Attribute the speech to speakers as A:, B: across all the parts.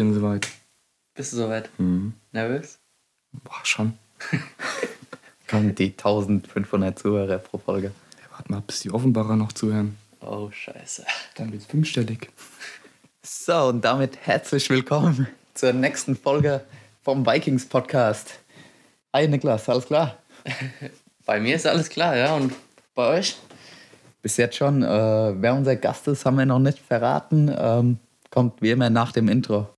A: bin soweit.
B: Bist du soweit?
A: Mhm.
B: Nervös?
A: Boah, schon.
C: Kommen die 1500 Zuhörer pro Folge.
A: Ja, warte mal, bis die Offenbarer noch zuhören.
B: Oh, scheiße.
A: Dann wird's fünfstellig.
C: So, und damit herzlich willkommen zur nächsten Folge vom Vikings Podcast. Hi Niklas, alles klar?
B: Bei mir ist alles klar, ja. Und bei euch?
C: Bis jetzt schon. Äh, wer unser Gast ist, haben wir noch nicht verraten. Ähm, kommt wie immer nach dem Intro.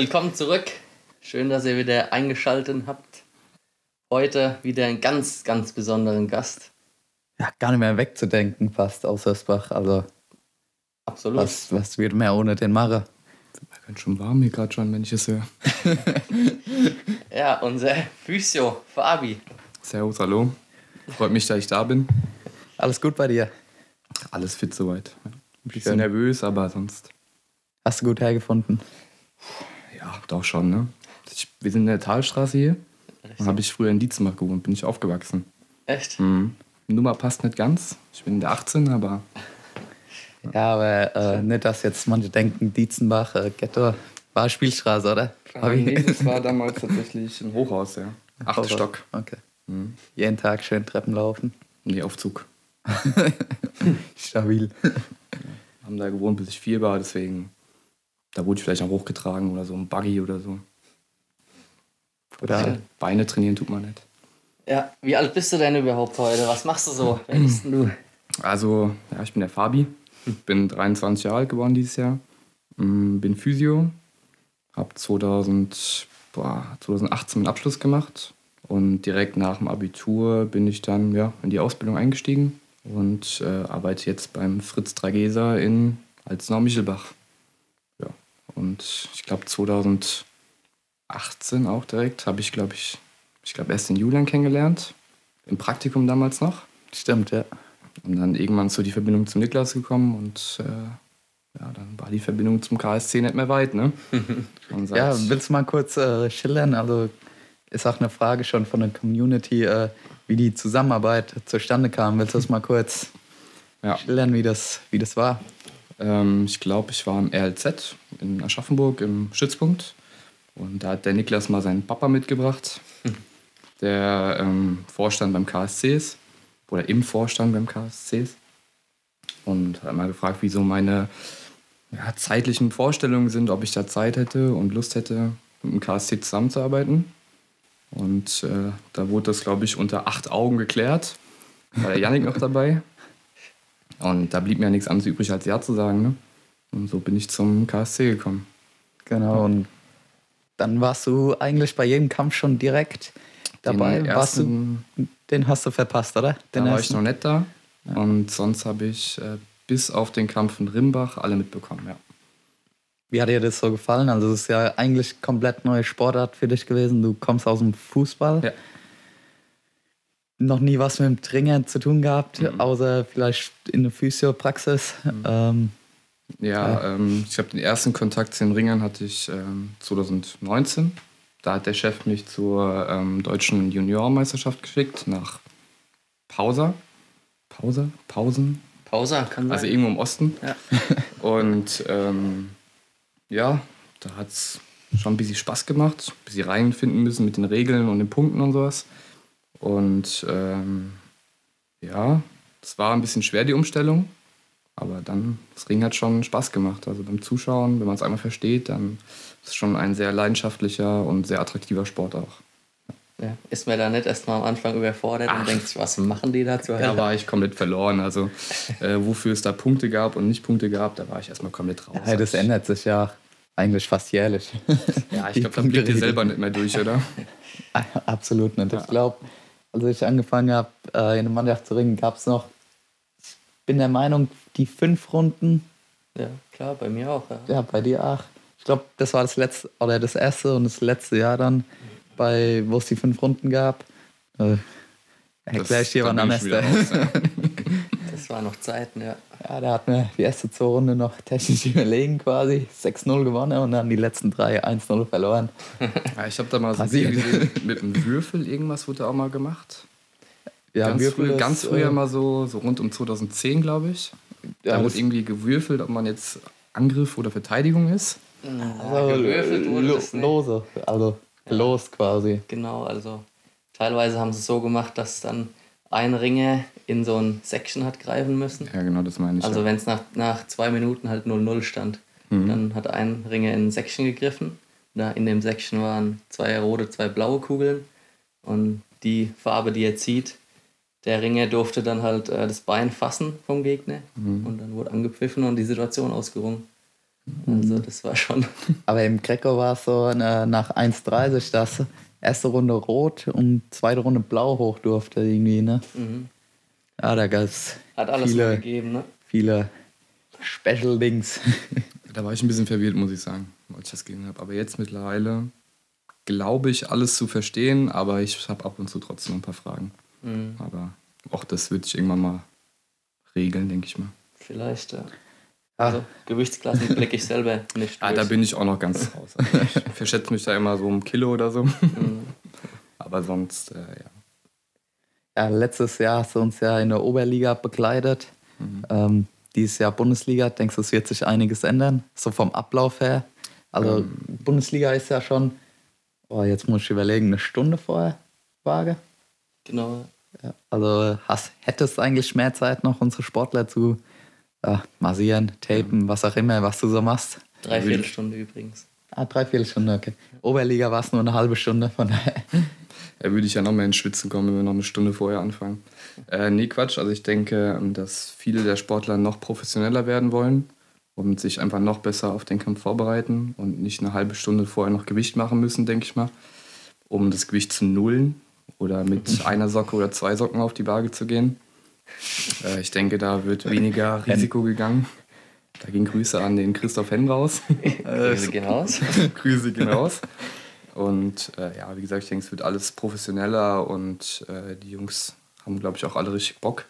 D: Willkommen
B: zurück. Schön, dass ihr wieder eingeschaltet habt. Heute wieder einen ganz, ganz besonderen Gast.
C: Ja, gar nicht mehr wegzudenken fast aus Hösbach. Also,
B: Absolut.
C: was, was wird mehr ohne den Macher?
A: Mir ganz schon warm hier gerade schon, wenn ich es höre.
B: Ja, unser Physio, Fabi.
A: Servus, hallo. Freut mich, dass ich da bin.
C: Alles gut bei dir?
A: Alles fit soweit. Ein bisschen
C: Schön.
A: nervös, aber sonst.
C: Hast du gut hergefunden?
A: Ja, doch schon, ne? Ich, wir sind in der Talstraße hier. Da habe ich früher in Dietzenbach gewohnt, bin ich aufgewachsen.
B: Echt?
A: Mhm. Die Nummer passt nicht ganz. Ich bin in der 18, aber
C: Ja, aber äh, nicht, dass jetzt manche denken, Dietzenbach, äh, Ghetto, war Spielstraße, oder?
A: nee, das war damals tatsächlich ein Hochhaus, ja. Achter Stock.
C: Okay.
A: Mhm.
C: Jeden Tag schön Treppen laufen.
A: Nee, Aufzug.
C: Stabil.
A: Haben da gewohnt, bis ich vier war, deswegen. Da wurde ich vielleicht auch hochgetragen oder so, ein Buggy oder so.
C: Oder
A: Beine trainieren tut man nicht.
B: Ja, wie alt bist du denn überhaupt heute? Was machst du so? Wer bist denn du?
A: Also, ja, ich bin der Fabi. Bin 23 Jahre alt geworden dieses Jahr. Mm, Bin Physio. Hab 2000, boah, 2018 einen Abschluss gemacht. Und direkt nach dem Abitur bin ich dann ja, in die Ausbildung eingestiegen und äh, arbeite jetzt beim Fritz Trageser in Alzenau-Michelbach. Und ich glaube 2018 auch direkt habe ich, glaube ich, ich glaube erst den Julian kennengelernt. Im Praktikum damals noch.
C: Stimmt, ja.
A: Und dann irgendwann so die Verbindung zum Niklas gekommen und äh, ja, dann war die Verbindung zum KSC nicht mehr weit, ne?
C: Ja, willst du mal kurz äh, schildern? Also ist auch eine Frage schon von der Community, äh, wie die Zusammenarbeit zustande kam. Willst du das mal kurz
A: ja.
C: schildern, wie das, wie das war?
A: Ähm, ich glaube, ich war im RLZ in Aschaffenburg im Stützpunkt. Und da hat der Niklas mal seinen Papa mitgebracht, der ähm, Vorstand beim KSC ist. Oder im Vorstand beim KSC ist. Und hat mal gefragt, wie so meine ja, zeitlichen Vorstellungen sind, ob ich da Zeit hätte und Lust hätte, mit dem KSC zusammenzuarbeiten. Und äh, da wurde das, glaube ich, unter acht Augen geklärt. War der Janik noch dabei. Und da blieb mir ja nichts anderes übrig, als Ja zu sagen. Ne? Und so bin ich zum KSC gekommen.
C: Genau, und dann warst du eigentlich bei jedem Kampf schon direkt dabei.
A: Den
C: warst du,
A: ersten,
C: den hast du verpasst, oder?
A: da
C: Den
A: war ich
C: ersten?
A: noch nicht da. Und sonst habe ich äh, bis auf den Kampf in Rimbach alle mitbekommen. Ja.
C: Wie hat dir das so gefallen? Also es ist ja eigentlich komplett neue Sportart für dich gewesen. Du kommst aus dem Fußball.
A: Ja.
C: Noch nie was mit dem Trainer zu tun gehabt,
A: Mhm.
C: außer vielleicht in der Physiopraxis. Ähm,
A: Ja, ähm, ich glaube, den ersten Kontakt zu den Ringern hatte ich ähm, 2019. Da hat der Chef mich zur ähm, deutschen Juniormeisterschaft geschickt nach Pausa. Pausa? Pausen?
B: Pause, kann sein.
A: Also irgendwo im Osten.
B: Ja.
A: Und ähm, ja, da hat es schon ein bisschen Spaß gemacht. Ein bisschen reinfinden müssen mit den Regeln und den Punkten und sowas. Und ähm, ja, es war ein bisschen schwer, die Umstellung. Aber dann, das Ring hat schon Spaß gemacht. Also beim Zuschauen, wenn man es einmal versteht, dann ist es schon ein sehr leidenschaftlicher und sehr attraktiver Sport auch.
B: ja. Ist man da nicht erstmal am Anfang überfordert
A: Ach.
B: und denkt, sich, was machen die da zur
A: Da war ich komplett verloren. Also äh, wofür es da Punkte gab und nicht Punkte gab, da war ich erstmal komplett raus.
C: ja, das ändert sich ja eigentlich fast jährlich.
A: Ja, ich glaube, da blickt ihr selber nicht mehr durch, oder?
C: Absolut nicht. Ich glaube, als ich angefangen habe, äh, in der Mannschaft zu ringen, gab es noch, ich bin der Meinung, die fünf Runden,
B: Ja, klar, bei mir auch. Ja.
C: ja, bei dir auch. Ich glaube, das war das letzte, oder das erste und das letzte Jahr dann, bei, wo es die fünf Runden gab. Äh, erkläre ich dir
A: da
C: wann am besten.
A: Ja.
B: Das waren noch Zeiten, ja.
C: Ja, der hat mir die erste zwei Runde noch technisch überlegen quasi. 6-0 gewonnen und dann die letzten drei 1-0 verloren.
A: Ja, ich habe da mal so ein
C: Passiert.
A: Video gesehen, mit einem Würfel irgendwas wurde auch mal gemacht.
C: Ja,
A: ganz,
C: Würfel
A: früh,
C: ist,
A: ganz früher
C: äh,
A: mal so, so rund um 2010, glaube ich.
C: Ja,
A: da wurde irgendwie gewürfelt, ob man jetzt Angriff oder Verteidigung ist.
C: Also,
B: gewürfelt wurde
C: lo-
B: das nicht.
C: Lose, also gelost quasi.
B: Genau, also teilweise haben sie es so gemacht, dass dann ein Ringer in so ein Section hat greifen müssen.
A: Ja, genau, das meine ich.
B: Also
A: ja.
B: wenn es nach, nach zwei Minuten halt 0-0 stand,
A: Mhm.
B: dann hat ein Ringer in ein Section gegriffen. Da in dem Section waren zwei rote, zwei blaue Kugeln. Und die Farbe, die er zieht, der Ringer durfte dann halt äh, das Bein fassen vom Gegner.
A: Mhm.
B: Und dann wurde angepfiffen und die Situation ausgerungen. Also das war schon...
C: Aber im Greco war es so äh, nach 1,30, dass erste Runde rot und zweite Runde blau hoch durfte irgendwie, ne?
B: Mhm.
C: Ja, da gab es
B: Hat alles
C: viele,
B: gegeben, ne?
C: viele Special Dings.
A: Da war ich ein bisschen verwirrt, muss ich sagen, als ich das gesehen habe. Aber jetzt mittlerweile glaube ich, alles zu verstehen, aber ich habe ab und zu trotzdem ein paar Fragen.
B: Mhm.
A: Aber auch das wird sich irgendwann mal regeln, denke ich mal.
B: Vielleicht, ja.
C: Ja.
B: Also Gewichtsklassen blicke ich selber nicht
A: Ah, da bin ich auch noch ganz raus. Ich verschätze mich da immer so um Kilo oder so.
B: Mhm.
A: Aber sonst, äh, ja.
C: Ja, letztes Jahr hast du uns ja in der Oberliga begleitet. Ähm, dieses Jahr Bundesliga. Denkst du, es wird sich einiges ändern? So vom Ablauf her. Also Bundesliga ist ja schon, oh, jetzt muss ich überlegen, eine Stunde vorher Waage.
B: Genau.
C: Ja, also hast, hättest eigentlich mehr Zeit noch, unsere Sportler zu ja, massieren, tapen, was auch immer, was du so machst.
B: Dreiviertel Stunde übrigens.
C: Ah, dreiviertel Stunde, okay. Oberliga war es nur eine halbe Stunde, von daher.
A: Da würde ich ja noch mehr ins Schwitzen kommen, wenn wir noch eine Stunde vorher anfangen. Äh, nee, Quatsch. Also ich denke, ähm, dass viele der Sportler noch professioneller werden wollen und sich einfach noch besser auf den Kampf vorbereiten und nicht eine halbe Stunde vorher noch Gewicht machen müssen, denke ich mal, um das Gewicht zu nullen oder mit einer Socke oder zwei Socken auf die Waage zu gehen. Äh, ich denke, da wird weniger Risiko gegangen. Da gehen Grüße an den Christoph Henn raus.
B: Grüße gehen raus.
A: Grüße gehen raus. Und äh, ja, wie gesagt, ich denke, es wird alles professioneller und äh, die Jungs haben, glaube ich, auch alle richtig Bock.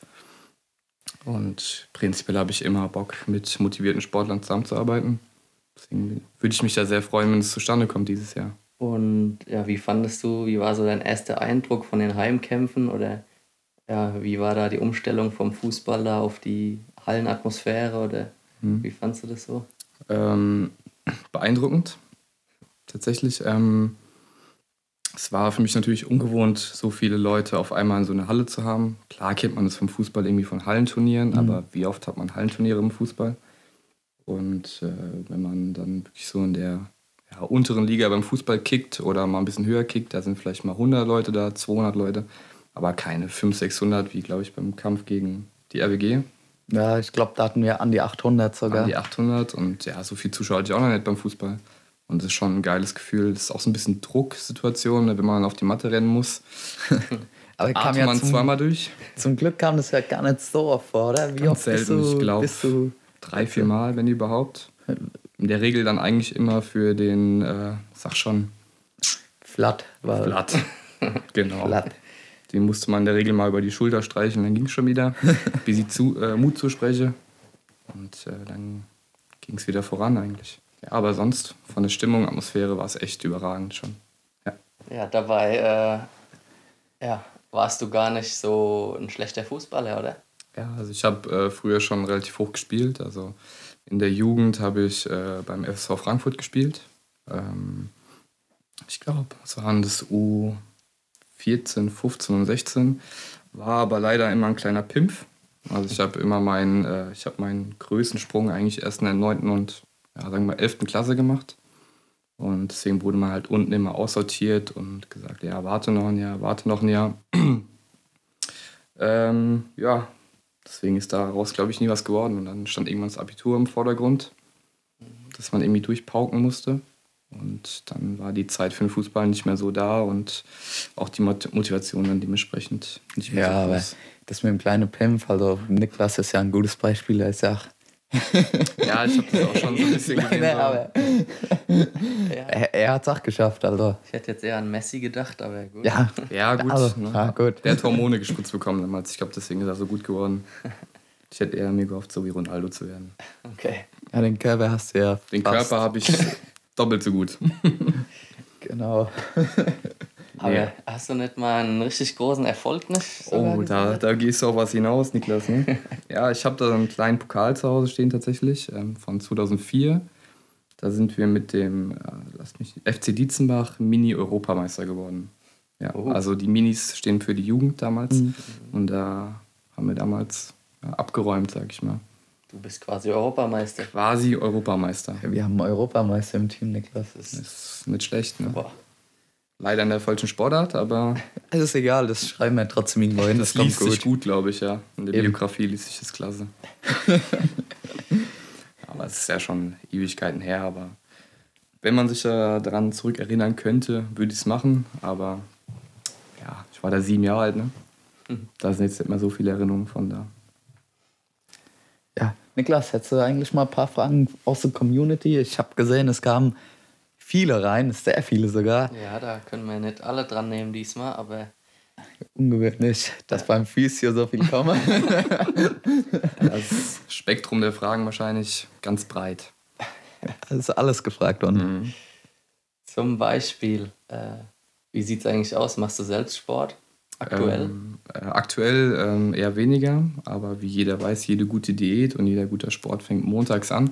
A: Und prinzipiell habe ich immer Bock, mit motivierten Sportlern zusammenzuarbeiten. Deswegen würde ich mich da sehr freuen, wenn es zustande kommt dieses Jahr.
B: Und ja, wie fandest du, wie war so dein erster Eindruck von den Heimkämpfen oder ja, wie war da die Umstellung vom Fußball da auf die Hallenatmosphäre oder wie fandst du das so?
A: Ähm, beeindruckend, tatsächlich. Ähm, es war für mich natürlich ungewohnt, so viele Leute auf einmal in so einer Halle zu haben. Klar kennt man das vom Fußball irgendwie von Hallenturnieren, aber wie oft hat man Hallenturniere im Fußball? Und äh, wenn man dann wirklich so in der ja, unteren Liga beim Fußball kickt oder mal ein bisschen höher kickt, da sind vielleicht mal 100 Leute da, 200 Leute, aber keine 500, 600, wie glaube ich beim Kampf gegen die RWG.
C: Ja, ich glaube, da hatten wir an die 800 sogar.
A: An die 800 und ja, so viel Zuschauer hatte ich auch noch nicht beim Fußball. Und das ist schon ein geiles Gefühl. Das ist auch so ein bisschen Drucksituation, ne, wenn man auf die Matte rennen muss.
C: Aber kam ja
A: man
C: zum,
A: zweimal durch,
C: zum Glück kam das ja gar nicht so oft vor, oder? Wie
A: Ganz
C: oft bist
A: selten,
C: du,
A: ich glaub,
C: bist du
A: drei, vier Mal, wenn überhaupt. In der Regel dann eigentlich immer für den, äh, sag schon,
C: flat? War
A: Blatt. genau.
C: Flat.
A: Den musste man in der Regel mal über die Schulter streichen, dann ging es schon wieder, bis ich zu, äh, Mut zuspreche. Und äh, dann ging es wieder voran eigentlich. Ja, aber sonst, von der Stimmung, Atmosphäre war es echt überragend schon. Ja.
B: Ja, dabei äh, ja, warst du gar nicht so ein schlechter Fußballer, oder?
A: Ja, also ich habe äh, früher schon relativ hoch gespielt. Also in der Jugend habe ich äh, beim FSV Frankfurt gespielt. Ähm, ich glaube, es waren das U14, 15 und 16. War aber leider immer ein kleiner Pimpf. Also ich habe immer meinen, äh, ich habe meinen größten Sprung eigentlich erst in der 9. und ja, sagen wir 11. Klasse gemacht. Und deswegen wurde man halt unten immer aussortiert und gesagt, ja, warte noch ein Jahr, warte noch ein Jahr. ähm, ja, deswegen ist daraus, glaube ich, nie was geworden. Und dann stand irgendwann das Abitur im Vordergrund, dass man irgendwie durchpauken musste. Und dann war die Zeit für den Fußball nicht mehr so da und auch die Mot- Motivation dann dementsprechend nicht mehr
C: Ja,
A: so
C: aber
A: groß.
C: das mit dem kleinen Pimpf, also Niklas ist ja ein gutes Beispiel, er ist ja
A: Ja, ich habe das auch schon so ein bisschen gesehen.
C: Nee, aber
B: Ja.
C: er, er hat es auch geschafft, also.
B: Ich hätte jetzt eher an Messi gedacht, aber gut.
C: Ja,
A: Ja, gut.
C: Also,
A: ne?
C: ja, gut.
A: Der hat Hormone gespritzt bekommen damals. Ich glaube, deswegen ist er so gut geworden. Ich hätte eher mir gehofft, so wie Ronaldo zu werden.
B: Okay.
C: Ja, den Körper hast du ja.
A: Den
C: fast.
A: Körper habe ich doppelt so gut.
C: Genau.
B: Aber
A: Ja.
B: hast du nicht mal einen richtig großen Erfolg nicht? sogar
A: Oh, da, da gehst du auf was hinaus, Niklas. Ne? ja, ich habe da einen kleinen Pokal zu Hause stehen tatsächlich ähm, von 2004. Da sind wir mit dem, äh, lass mich, FC Dietzenbach Mini-Europameister geworden. Ja,
B: Oh.
A: also die Minis stehen für die Jugend damals.
C: Mhm.
A: Und da haben wir damals abgeräumt, sag ich mal.
B: Du bist quasi Europameister.
A: Quasi Europameister.
C: Wir haben einen Europameister im Team, Niklas.
A: Das ist nicht schlecht, ne?
B: Boah.
A: Leider in der falschen Sportart, aber
C: Es ist egal, das schreiben wir trotzdem irgendwo hin.
A: das,
C: Das, kommt
A: liest
C: gut.
A: sich gut, glaube ich, ja. In der
C: Eben.
A: Biografie liest sich das klasse. aber es ist ja schon Ewigkeiten her, aber wenn man sich ja daran zurückerinnern könnte, würde ich es machen. Aber ja, ich war da sieben Jahre alt, ne?
C: Mhm.
A: Da sind jetzt nicht mehr so viele Erinnerungen von da.
C: Ja, Niklas, hättest du eigentlich mal ein paar Fragen aus der Community? Ich habe gesehen, es kamen viele rein, sehr viele sogar.
B: Ja, da können wir nicht alle dran nehmen diesmal, aber
C: Ungewöhnlich, dass beim Physio so viel kommen.
A: Das Spektrum der Fragen wahrscheinlich ganz breit.
C: Es ist alles gefragt worden.
B: zum Beispiel, äh, wie sieht es eigentlich aus? Machst du selbst Sport? Aktuell?
A: Ähm, äh, aktuell ähm, eher weniger, aber wie jeder weiß, jede gute Diät und jeder guter Sport fängt montags an.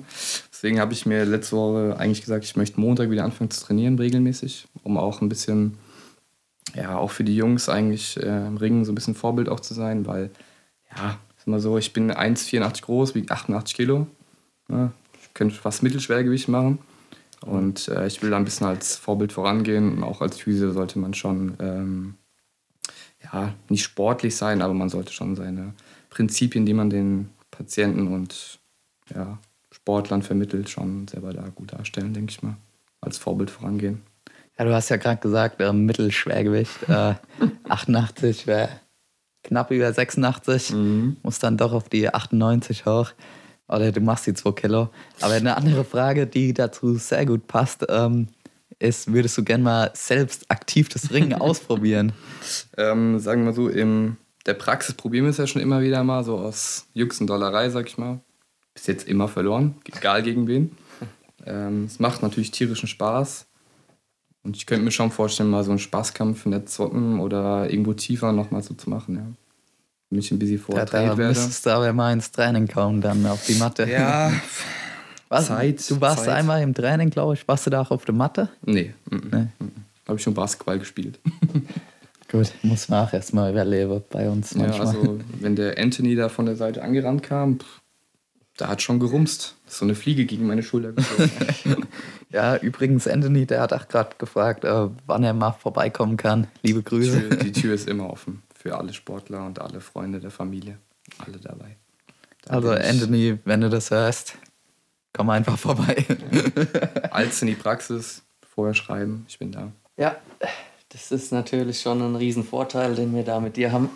A: Deswegen habe ich mir letzte Woche eigentlich gesagt, ich möchte Montag wieder anfangen zu trainieren, regelmäßig, um auch ein bisschen, ja, auch für die Jungs eigentlich äh, im Ringen so ein bisschen Vorbild auch zu sein, weil, ja, ist mal so, ich bin 1,84 groß, wiege 88 Kilo. Ne? Ich könnte fast Mittelschwergewicht machen. Und äh, ich will da ein bisschen als Vorbild vorangehen und auch als Physio sollte man schon ähm, ja, nicht sportlich sein, aber man sollte schon seine Prinzipien, die man den Patienten und ja, Sportlern vermittelt, schon selber da gut darstellen, denke ich mal. Als Vorbild vorangehen.
C: Ja, du hast ja gerade gesagt, äh, Mittelschwergewicht. Äh, 88 wäre knapp über 86. Muss dann doch auf die 98 hoch. Oder du machst die 2 Kilo. Aber eine andere Frage, die dazu sehr gut passt, ähm, ist, würdest du gerne mal selbst aktiv das Ringen ausprobieren?
A: Ähm, sagen wir so, in der Praxis probieren wir es ja schon immer wieder mal, so aus Jux und Dollerei, sag ich mal. Bis jetzt immer verloren, egal gegen wen. Ähm, es macht natürlich tierischen Spaß. Und ich könnte mir schon vorstellen, mal so einen Spaßkampf in der Zocken oder irgendwo tiefer nochmal so zu machen, ja. Wenn ich ein bisschen
C: Da,
A: vortrainiert
C: da
A: werde.
C: müsstest du aber mal ins Training kommen, dann auf die Matte.
A: Ja,
C: Was?
A: Zeit,
C: Du warst
A: Zeit.
C: einmal im Training, glaube ich. Warst du da auch auf der Matte?
A: nee. nee. Habe ich schon Basketball gespielt.
C: Gut, muss man auch erstmal überleben bei uns
A: Ja,
C: manchmal.
A: also wenn der Anthony da von der Seite angerannt kam, pff, da hat schon gerumst. Ist so eine Fliege gegen meine Schulter geflogen.
C: Ja, übrigens, Anthony, der hat auch gerade gefragt, äh, wann er mal vorbeikommen kann. Liebe
A: die,
C: Grüße.
A: Tür, die Tür ist immer offen für alle Sportler und alle Freunde der Familie. Alle dabei. Da
C: Also, Anthony, wenn du das hörst, komm einfach vorbei.
A: Als in die Praxis, vorher schreiben, ich bin da.
B: Ja, das ist natürlich schon ein Riesenvorteil, den wir da mit dir haben.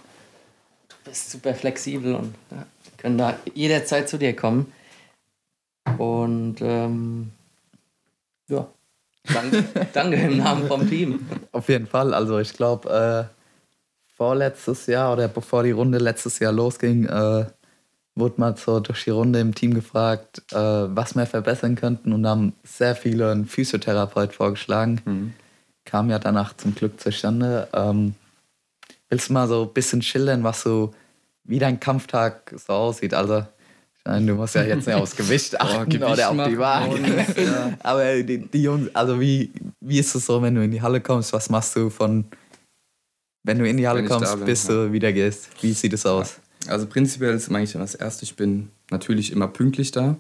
B: Du bist super flexibel und ja, können da jederzeit zu dir kommen. Und ähm, ja, danke, danke im Namen vom Team.
C: Auf jeden Fall. Also, ich glaube, äh, vorletztes Jahr oder bevor die Runde letztes Jahr losging, äh, wurde mal so durch die Runde im Team gefragt, äh, was wir verbessern könnten. Und haben sehr viele einen Physiotherapeut vorgeschlagen.
A: Mhm.
C: kam ja danach zum Glück zustande. Ähm, willst du mal so ein bisschen schildern, was so, wie dein Kampftag so aussieht? Also, ich meine, du musst ja jetzt nicht aufs Gewicht achten
A: Gewicht
C: oder auf die Waage.
A: ja.
C: Aber die, die Jungs, also wie, wie ist es so, wenn du in die Halle kommst? Was machst du von, wenn du in die Halle
A: Wenn
C: kommst,
A: bin,
C: bis
A: ja.
C: du wieder gehst? Wie sieht es aus?
A: Also prinzipiell ist eigentlich das Erste, ich bin natürlich immer pünktlich da.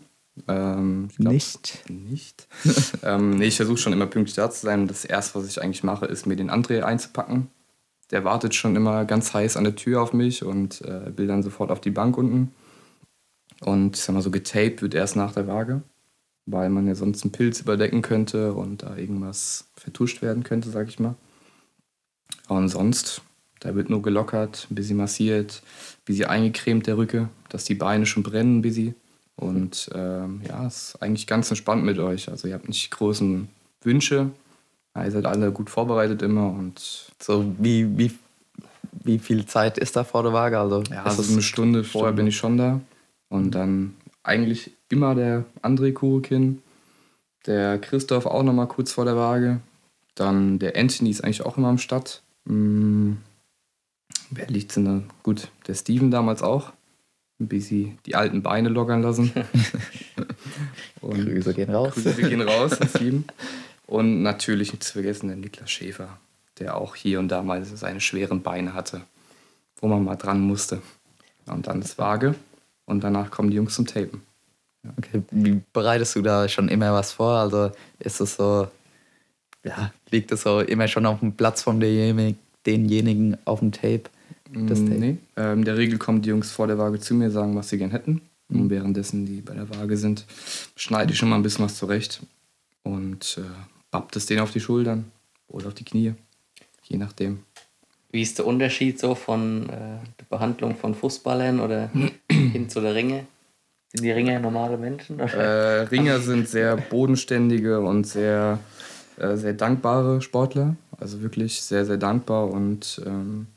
A: Ähm, ich glaub,
C: Nicht.
A: Nicht. ähm, nee, ich versuche schon immer pünktlich da zu sein. Und das Erste, was ich eigentlich mache, ist mir den André einzupacken. Der wartet schon immer ganz heiß an der Tür auf mich und äh, will dann sofort auf die Bank unten. Und ich sag mal so, getaped wird erst nach der Waage, weil man ja sonst einen Pilz überdecken könnte und da irgendwas vertuscht werden könnte, sag ich mal. Und sonst, da wird nur gelockert, ein bisschen massiert, ein bisschen eingecremt der Rücke, dass die Beine schon brennen ein bisschen. Und ähm, ja, es ist eigentlich ganz entspannt mit euch. Also ihr habt nicht großen Wünsche. Ja, ihr seid alle gut vorbereitet immer und
C: So, wie, wie, wie viel Zeit ist da vor der Waage? Also,
A: ja,
C: ist
A: also eine Stunde vorher bin ich schon da. Und dann eigentlich immer der André Kurekin, der Christoph auch nochmal kurz vor der Waage. Dann der Anthony ist eigentlich auch immer am Start. Hm, wer liegt denn da? Gut, der Steven damals auch. Ein bisschen die alten Beine lockern lassen.
C: Und Grüße gehen raus.
A: Grüße gehen raus, Steven. Und natürlich nicht zu vergessen der Niklas Schäfer, der auch hier und da mal seine schweren Beine hatte, wo man mal dran musste. Und dann ist Waage und danach kommen die Jungs zum Tapen.
C: Okay, wie bereitest du da schon immer was vor? Also ist es so, ja, liegt es so immer schon auf dem Platz von denjenigen auf dem Tape?
A: Das Tape? Nee, ähm, in der Regel kommen die Jungs vor der Waage zu mir, sagen, was sie gern hätten. Mhm. Und währenddessen die bei der Waage sind, schneide ich schon mal ein bisschen was zurecht und äh, babbt es denen auf die Schultern oder auf die Knie, je nachdem.
B: Wie ist der Unterschied so von äh, der Behandlung von Fußballern oder hin zu der Ringe? Sind die Ringer normale Menschen?
A: Äh, Ringer sind sehr bodenständige und sehr, äh, sehr dankbare Sportler. Also wirklich sehr, sehr dankbar und ähm,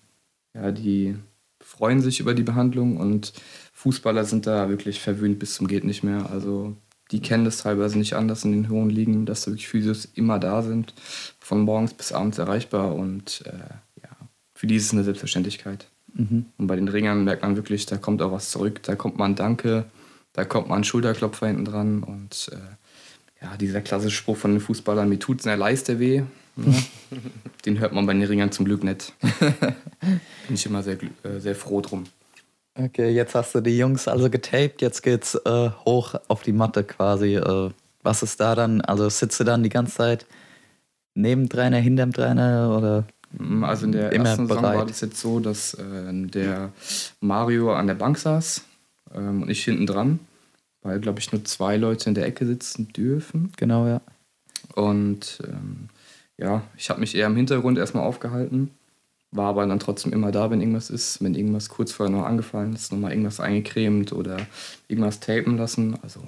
A: ja, die freuen sich über die Behandlung und Fußballer sind da wirklich verwöhnt bis zum geht nicht mehr. Also die kennen das teilweise nicht anders in den hohen Ligen, dass da wirklich Physios immer da sind, von morgens bis abends erreichbar und äh, ja, für die ist es eine Selbstverständlichkeit. Mhm. Und bei den Ringern merkt man wirklich, da kommt auch was zurück, da kommt mal ein Danke, da kommt mal ein Schulterklopfer hinten dran und äh, ja, dieser klassische Spruch von den Fußballern, mir tut's in der Leiste weh, ja, den hört man bei den Ringern zum Glück nicht. Bin ich immer sehr, äh, sehr froh drum.
C: Okay, jetzt hast du die Jungs also getaped, jetzt geht's äh, hoch auf die Matte quasi. Äh, was ist da dann? Also sitzt du dann die ganze Zeit neben Trainer, hinterm Trainer oder?
A: Mm, also in der ersten bereit? Saison war das jetzt so, dass äh, der Mario an der Bank saß ähm, und ich hinten dran, weil glaube ich nur zwei Leute in der Ecke sitzen dürfen.
C: Genau, ja.
A: Und ähm, ja, ich habe mich eher im Hintergrund erstmal aufgehalten war aber dann trotzdem immer da, wenn irgendwas ist. Wenn irgendwas kurz vorher noch angefallen ist, nochmal irgendwas eingecremt oder irgendwas tapen lassen. Also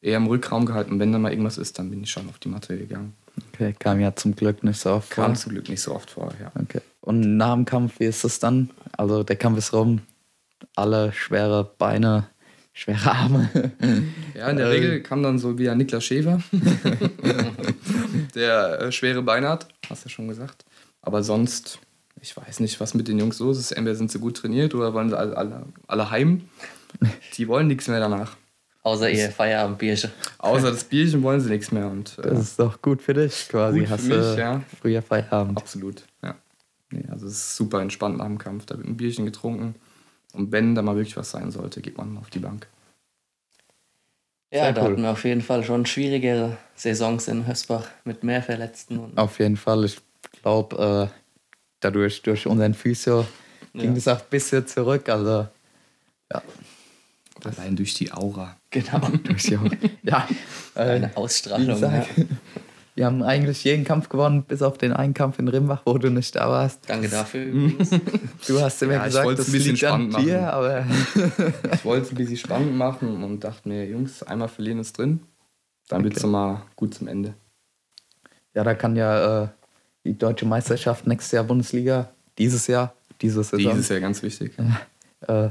A: eher im Rückraum gehalten. Wenn da mal irgendwas ist, dann bin ich schon auf die Matte gegangen.
C: Okay, kam ja zum Glück nicht so oft
A: vor. Kam zum Glück nicht so oft vor, ja.
C: Okay. Und nach dem Kampf, wie ist das dann? Also der Kampf ist rum, alle schwere Beine, schwere Arme.
A: Ja, in der Regel kam dann so wie ein Niklas Schäfer, der äh, schwere Beine hat, hast du ja schon gesagt. Aber sonst ich weiß nicht, was mit den Jungs los ist. Entweder sind sie gut trainiert oder wollen sie alle, alle, alle heim. Die wollen nichts mehr danach.
B: Außer ihr Feierabendbierchen.
A: Außer das Bierchen wollen sie nichts mehr. Und,
C: äh, das ist doch gut für dich quasi.
A: Gut Hast für mich, ja.
C: früher Feierabend.
A: Absolut, ja. Nee, also es ist super entspannt nach dem Kampf. Da wird ein Bierchen getrunken. Und wenn da mal wirklich was sein sollte, geht man auf die Bank.
B: Ja, Sehr da cool. hatten wir auf jeden Fall schon schwierigere Saisons in Hösbach mit mehr Verletzten.
C: auf jeden Fall. Ich glaube, äh, dadurch, durch unseren Physio, ja. ging das auch ein bisschen zurück. Also, ja.
A: Allein durch die Aura.
B: Genau. durch die
C: Aura. Ja.
B: Eine äh, Ausstrahlung. Ja.
C: Wir haben eigentlich jeden Kampf gewonnen, bis auf den einen Kampf in Rimbach, wo du nicht da warst.
B: Danke dafür übrigens.
C: Du hast immer ja, gesagt, das
A: ein bisschen spannend machen.
C: Dir, aber
A: ich wollte es ein bisschen spannend machen und dachte mir, Jungs, einmal verlieren ist drin. Dann okay. wird es nochmal gut zum Ende.
C: Ja, da kann ja äh, die deutsche Meisterschaft nächstes Jahr Bundesliga, dieses Jahr, diese Saison.
A: Dieses Jahr ganz wichtig.
C: Äh,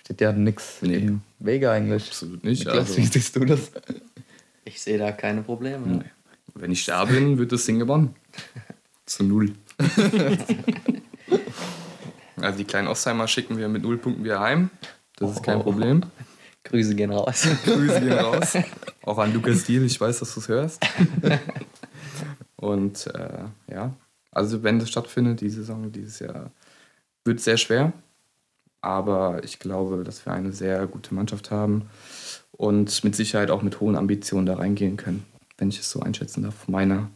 C: steht ja nichts nee. im Wege eigentlich.
A: Absolut nicht.
C: Niklas, also, wie siehst du das?
B: Ich sehe da keine Probleme.
A: Nee. Wenn ich da bin, wird das Ding gewonnen. Zu null. also die kleinen Ostheimer schicken wir mit null Punkten wieder heim. Das ist kein Problem.
B: Grüße gehen raus.
A: Grüße gehen raus. Auch an Lukas Diel, ich weiß, dass du es hörst. Und äh, ja, also wenn das stattfindet, die Saison dieses Jahr, wird es sehr schwer. Aber ich glaube, dass wir eine sehr gute Mannschaft haben und mit Sicherheit auch mit hohen Ambitionen da reingehen können, wenn ich es so einschätzen darf, meiner,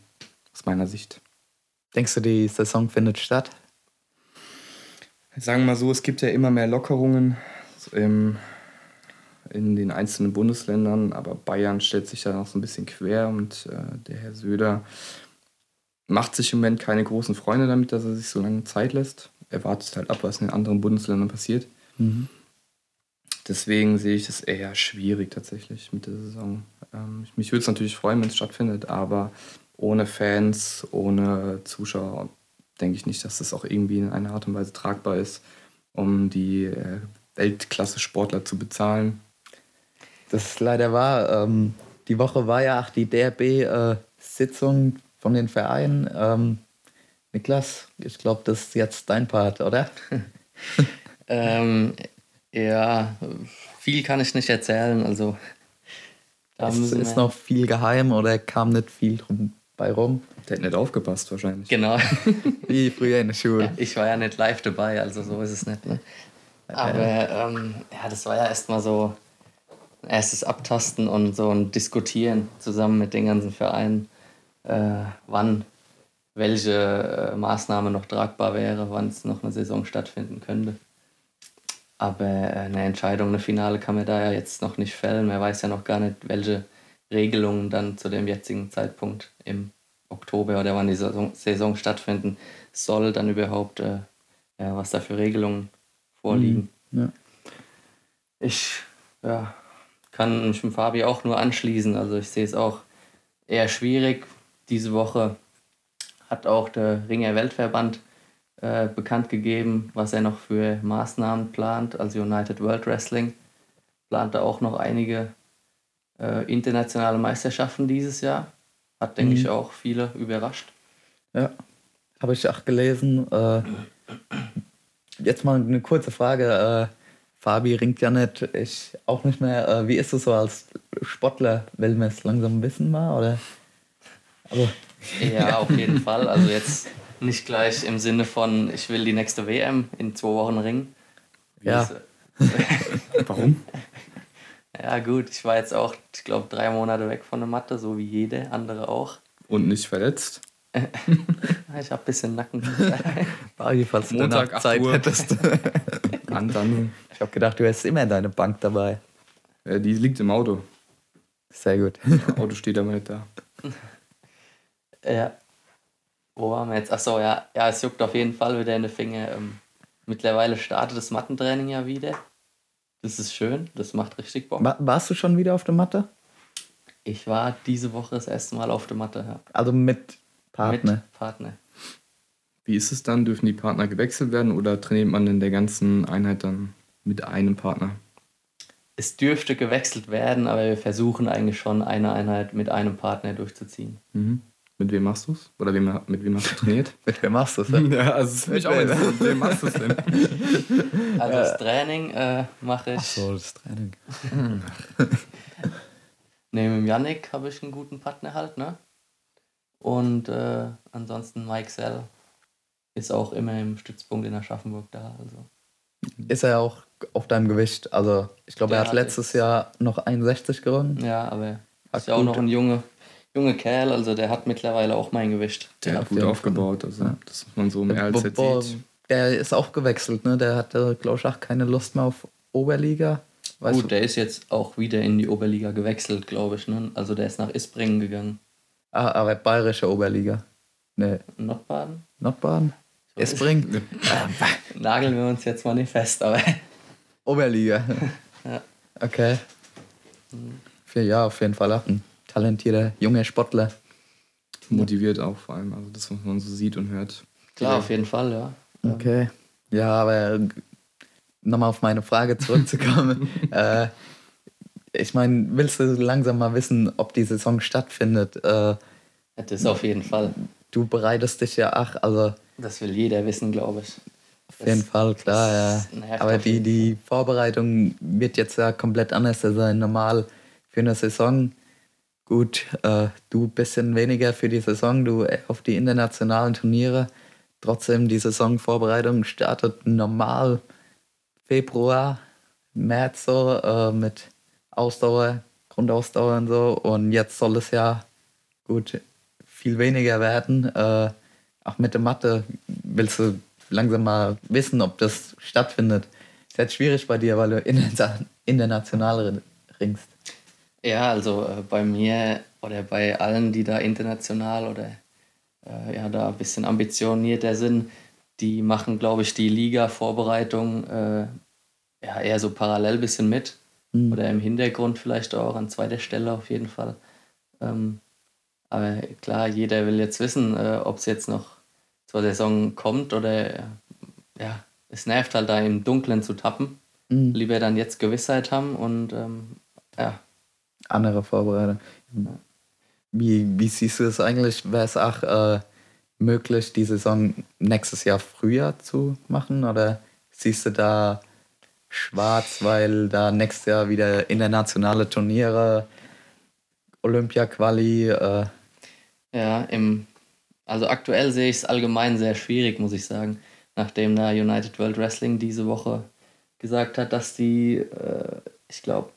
A: aus meiner Sicht.
C: Denkst du, die Saison findet statt?
A: Sagen wir mal so, es gibt ja immer mehr Lockerungen im, in den einzelnen Bundesländern, aber Bayern stellt sich da noch so ein bisschen quer und äh, der Herr Söder macht sich im Moment keine großen Freunde damit, dass er sich so lange Zeit lässt. Er wartet halt ab, was in den anderen Bundesländern passiert. Mhm. Deswegen sehe ich es eher schwierig tatsächlich mit der Saison. Ähm, mich würde es natürlich freuen, wenn es stattfindet, aber ohne Fans, ohne Zuschauer denke ich nicht, dass das auch irgendwie in einer Art und Weise tragbar ist, um die äh, Weltklasse-Sportler zu bezahlen.
C: Das ist leider wahr. Ähm, die Woche war ja auch die DRB-Sitzung äh, von den Vereinen. Ähm, Niklas, ich glaube, das ist jetzt dein Part, oder?
B: ähm, ja, viel kann ich nicht erzählen. Also,
C: da es ist noch viel geheim oder kam nicht viel drum bei rum?
A: Der hat nicht aufgepasst wahrscheinlich.
B: Genau.
C: Wie früher in der Schule. Ja,
B: ich war ja nicht live dabei, also so ist es nicht. Ne? Aber ähm, ja, das war ja erstmal so ein erstes Abtasten und so ein Diskutieren zusammen mit den ganzen Vereinen, äh, wann welche äh, Maßnahme noch tragbar wäre, wann es noch eine Saison stattfinden könnte. Aber äh, eine Entscheidung, eine Finale kann man da ja jetzt noch nicht fällen. Man weiß ja noch gar nicht, welche Regelungen dann zu dem jetzigen Zeitpunkt im Oktober oder wann die Saison, Saison stattfinden soll, dann überhaupt, äh, ja, was da für Regelungen vorliegen.
C: Mhm, ja.
B: Ich ja, kann mich mit Fabi auch nur anschließen. Also ich sehe es auch eher schwierig. Diese Woche hat auch der Ringer Weltverband äh, bekannt gegeben, was er noch für Maßnahmen plant. Also United World Wrestling plant da auch noch einige äh, internationale Meisterschaften dieses Jahr. Hat, denke mhm. ich, auch viele überrascht.
C: Ja, habe ich auch gelesen. Äh, jetzt mal eine kurze Frage. Äh, Fabi ringt ja nicht, ich auch nicht mehr. Äh, wie ist es so als Sportler? Will man es langsam wissen mal? Oder?
B: Also, ja, auf jeden Fall. Also jetzt nicht gleich im Sinne von, ich will die nächste WM in zwei Wochen ringen.
C: Ja.
A: Warum?
B: Ja, gut, ich war jetzt auch, ich glaube, drei Monate weg von der Matte, so wie jede andere auch.
A: Und nicht verletzt?
B: ich habe ein bisschen Nacken.
C: falls du Montag Zeit Uhr. hättest.
A: dann.
C: Ich habe gedacht, du hast immer deine Bank dabei.
A: Ja, die liegt im Auto.
C: Sehr gut.
A: Das Auto steht aber nicht da.
B: Ja. Wo waren wir jetzt? Achso, ja. Ja, es juckt auf jeden Fall wieder in den Finger. Ähm, mittlerweile startet das Mattentraining ja wieder. Das ist schön, das macht richtig Bock.
C: War, warst du schon wieder auf der Matte?
B: Ich war diese Woche das erste Mal auf der Matte, ja.
C: Also mit Partner?
B: Mit Partner.
A: Wie ist es dann? Dürfen die Partner gewechselt werden oder trainiert man in der ganzen Einheit dann mit einem Partner?
B: Es dürfte gewechselt werden, aber wir versuchen eigentlich schon eine Einheit mit einem Partner durchzuziehen.
A: Mhm. Mit wem machst du es? Oder wem, mit wem hast du trainiert?
C: mit wem machst du es
A: denn? Ja, also es mich auch mit wem machst du es denn?
B: Also das Training äh, mache ich. Ach
C: so, das Training.
B: Neben dem Yannick habe ich einen guten Partner halt, ne? Und äh, ansonsten Mike Sell ist auch immer im Stützpunkt in Aschaffenburg da. Also.
C: Ist er auch auf deinem Gewicht? Also ich glaube, er hat letztes Jahr noch 61 gewonnen.
B: Ja, aber ist ja auch noch ein Junge junge Kerl, also der hat mittlerweile auch mein Gewicht.
A: Der, der hat gut aufgebaut, also ja. das muss man so mehr als jetzt sieht.
C: Der ist auch gewechselt, ne? Der hatte, glaube ich, auch keine Lust mehr auf Oberliga.
B: Weißt Gut, du? der ist jetzt auch wieder in die Oberliga gewechselt, glaube ich. Ne? Also der ist nach Isbringen gegangen.
C: Ah, aber bayerische Oberliga. Ne.
B: Nordbaden?
C: Nordbaden? Isbringen?
B: Nageln wir uns jetzt mal nicht fest, aber.
C: Oberliga.
B: ja.
C: Okay. Für, ja, auf jeden Fall auch ein talentierter junger Sportler.
A: Motiviert auch vor allem, also das, was man so sieht und hört.
B: Klar, auf jeden Fall, ja.
C: Okay. Ja, aber nochmal auf meine Frage zurückzukommen. äh, ich meine, willst du langsam mal wissen, ob die Saison stattfindet? Äh,
B: das auf jeden Fall.
C: Du bereitest dich ja ach, also.
B: Das will jeder wissen, glaube ich.
C: Auf jeden Fall, klar, ja. Aber die, die Vorbereitung wird jetzt ja komplett anders sein. Normal für eine Saison Gut, äh, du ein bisschen weniger für die Saison, du äh, auf die internationalen Turniere. Trotzdem, die Saisonvorbereitung startet normal Februar, März so äh, mit Ausdauer, Grundausdauer und so. Und jetzt soll es ja gut viel weniger werden. Äh, auch mit der Mathe willst du langsam mal wissen, ob das stattfindet. Ist jetzt schwierig bei dir, weil du international ringst.
B: Ja, also äh, bei mir oder bei allen, die da international oder äh, ja, da ein bisschen ambitionierter sind, die machen, glaube ich, die Liga-Vorbereitung äh, ja, eher so parallel ein bisschen mit. Mhm. Oder im Hintergrund vielleicht auch, an zweiter Stelle auf jeden Fall. Ähm, aber klar, jeder will jetzt wissen, äh, ob es jetzt noch zur Saison kommt oder ja, es nervt halt da im Dunkeln zu tappen. Mhm. Lieber dann jetzt Gewissheit haben und ähm, ja.
C: Andere Vorbereitung. Wie, wie siehst du es eigentlich? Wäre es auch äh, möglich, die Saison nächstes Jahr früher zu machen? Oder siehst du da schwarz, weil da nächstes Jahr wieder internationale Turniere, Olympia-Quali? Äh,
B: Ja, im, also aktuell sehe ich es allgemein sehr schwierig, muss ich sagen. Nachdem da United World Wrestling diese Woche gesagt hat, dass die, äh, ich glaube,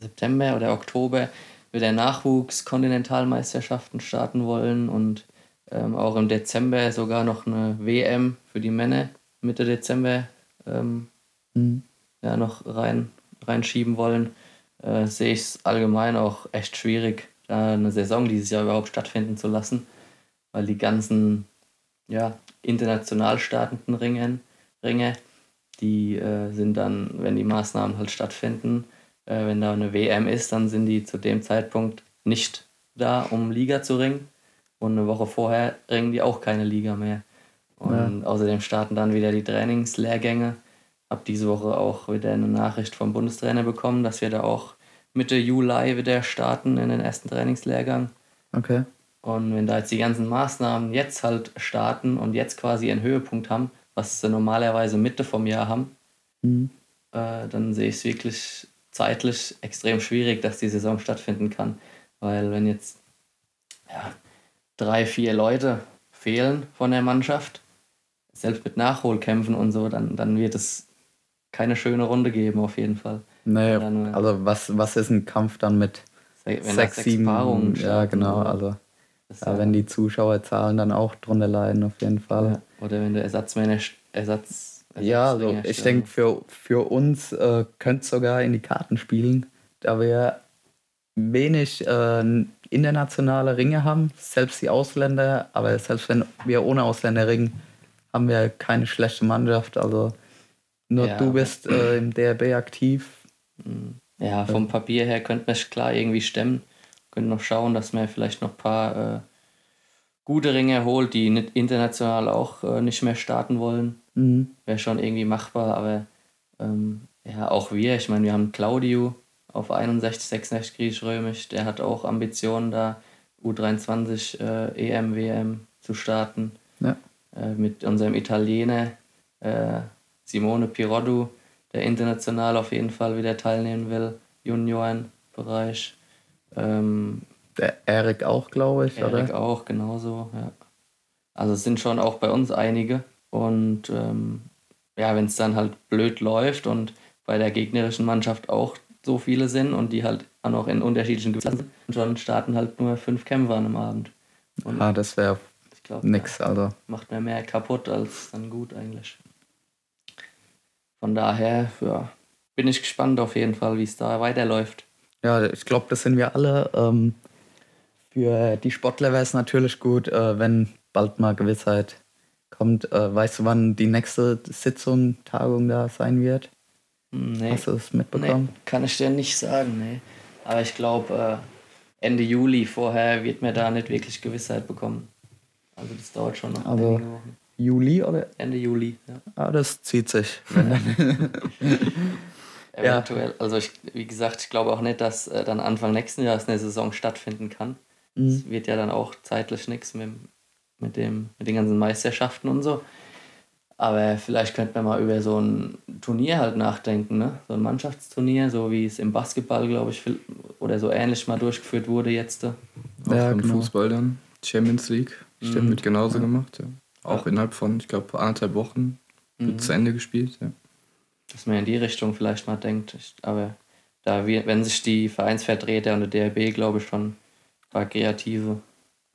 B: September oder Oktober wieder Nachwuchs-Kontinentalmeisterschaften starten wollen und ähm, auch im Dezember sogar noch eine WM für die Männer Mitte Dezember ähm,
C: Mhm.
B: ja, noch rein, reinschieben wollen, äh, sehe ich es allgemein auch echt schwierig, da eine Saison dieses Jahr überhaupt stattfinden zu lassen, weil die ganzen ja, international startenden Ringen, Ringe, die äh, sind dann, wenn die Maßnahmen halt stattfinden, äh, wenn da eine WM ist, dann sind die zu dem Zeitpunkt nicht da, um Liga zu ringen. Und eine Woche vorher ringen die auch keine Liga mehr. Und außerdem starten dann wieder die Trainingslehrgänge. Hab diese Woche auch wieder eine Nachricht vom Bundestrainer bekommen, dass wir da auch Mitte Juli wieder starten in den ersten Trainingslehrgang.
C: okay.
B: Und wenn da jetzt die ganzen Maßnahmen jetzt halt starten und jetzt quasi einen Höhepunkt haben, was sie normalerweise Mitte vom Jahr haben,
C: Mhm.
B: äh, dann sehe ich es wirklich zeitlich extrem schwierig, dass die Saison stattfinden kann. Weil wenn jetzt ja, drei, vier Leute fehlen von der Mannschaft, selbst mit Nachholkämpfen und so, dann, dann wird es keine schöne Runde geben, auf jeden Fall.
C: Nee,
B: Dann,
C: also was, was ist ein Kampf dann mit
B: Wenn da
C: sechs, sieben
B: Paarungen
C: Ja, genau.
B: oder?
C: Also ja, wenn die Zuschauerzahlen dann auch drunter leiden, auf jeden Fall.
B: ja, oder wenn du Ersatzmänner, Ersatz,
C: Ja, also ich denke, für, für uns äh, könnte es sogar in die Karten spielen, da wir wenig äh, internationale Ringe haben, selbst die Ausländer, aber selbst wenn wir ohne Ausländer ringen, haben wir keine schlechte Mannschaft. Also nur
B: Ja,
C: du bist äh, im DRB aktiv.
B: Ja, vom Papier her könnte man es klar irgendwie stemmen. Könnte noch schauen, dass man vielleicht noch ein paar äh, gute Ringe holt, die nicht international auch äh, nicht mehr starten wollen.
C: Mhm.
B: Wäre schon irgendwie machbar, aber ähm, ja, auch wir. Ich meine, wir haben Claudio auf 61, 66 griechisch-römisch. Der hat auch Ambitionen, da U23 äh, EM, WM zu starten.
C: Ja.
B: Äh, mit unserem Italiener äh, Simone Pirotto, der international auf jeden Fall wieder teilnehmen will, Juniorenbereich. Ähm,
C: Erik auch, glaube ich,
B: Erik auch, genauso, ja. Also es sind schon auch bei uns einige. Und ähm, ja, wenn es dann halt blöd läuft und bei der gegnerischen Mannschaft auch so viele sind und die halt auch noch in unterschiedlichen Gewissen sind, schon starten halt nur fünf Kämpfer an einem Abend. Und
C: Ah, das wäre
B: ich glaube,
C: nix, also.
B: macht mir mehr kaputt als dann gut eigentlich. Von daher, ja, bin ich gespannt auf jeden Fall, wie es da weiterläuft.
C: Ja, ich glaube, das sind wir alle. Ähm, für die Sportler wäre es natürlich gut, äh, wenn bald mal Gewissheit kommt. Äh, weißt du, wann die nächste Sitzung, Tagung da sein wird?
B: Nee,
C: Hast du es
B: nee,
C: mitbekommen?
B: kann ich dir nicht sagen, nee. Aber ich glaube, äh, Ende Juli vorher wird mir da nicht wirklich Gewissheit bekommen. Also das dauert schon noch
C: Also-
B: einige Wochen.
C: Juli oder?
B: Ende Juli, ja.
C: Ah, das zieht sich.
B: Eventuell. Also ich, wie gesagt, ich glaube auch nicht, dass äh, dann Anfang nächsten Jahres eine Saison stattfinden kann.
C: Mhm.
B: Es wird ja dann auch zeitlich nichts mit, mit, dem, mit den ganzen Meisterschaften und so. Aber vielleicht könnte man mal über so ein Turnier halt nachdenken, ne? So ein Mannschaftsturnier, so wie es im Basketball, glaube ich, oder so ähnlich mal durchgeführt wurde jetzt.
A: Auch
C: Ja,
A: im
C: genau.
A: Fußball dann. Champions League. Stimmt, wird genauso gemacht. Ja. Auch
B: Ja.
A: innerhalb von, ich glaube, anderthalb Wochen wird
B: Mhm.
A: zu Ende gespielt. Ja.
B: dass man in die Richtung vielleicht mal denkt. Ich, aber da wir, wenn sich die Vereinsvertreter und der DRB, glaube ich, schon paar kreative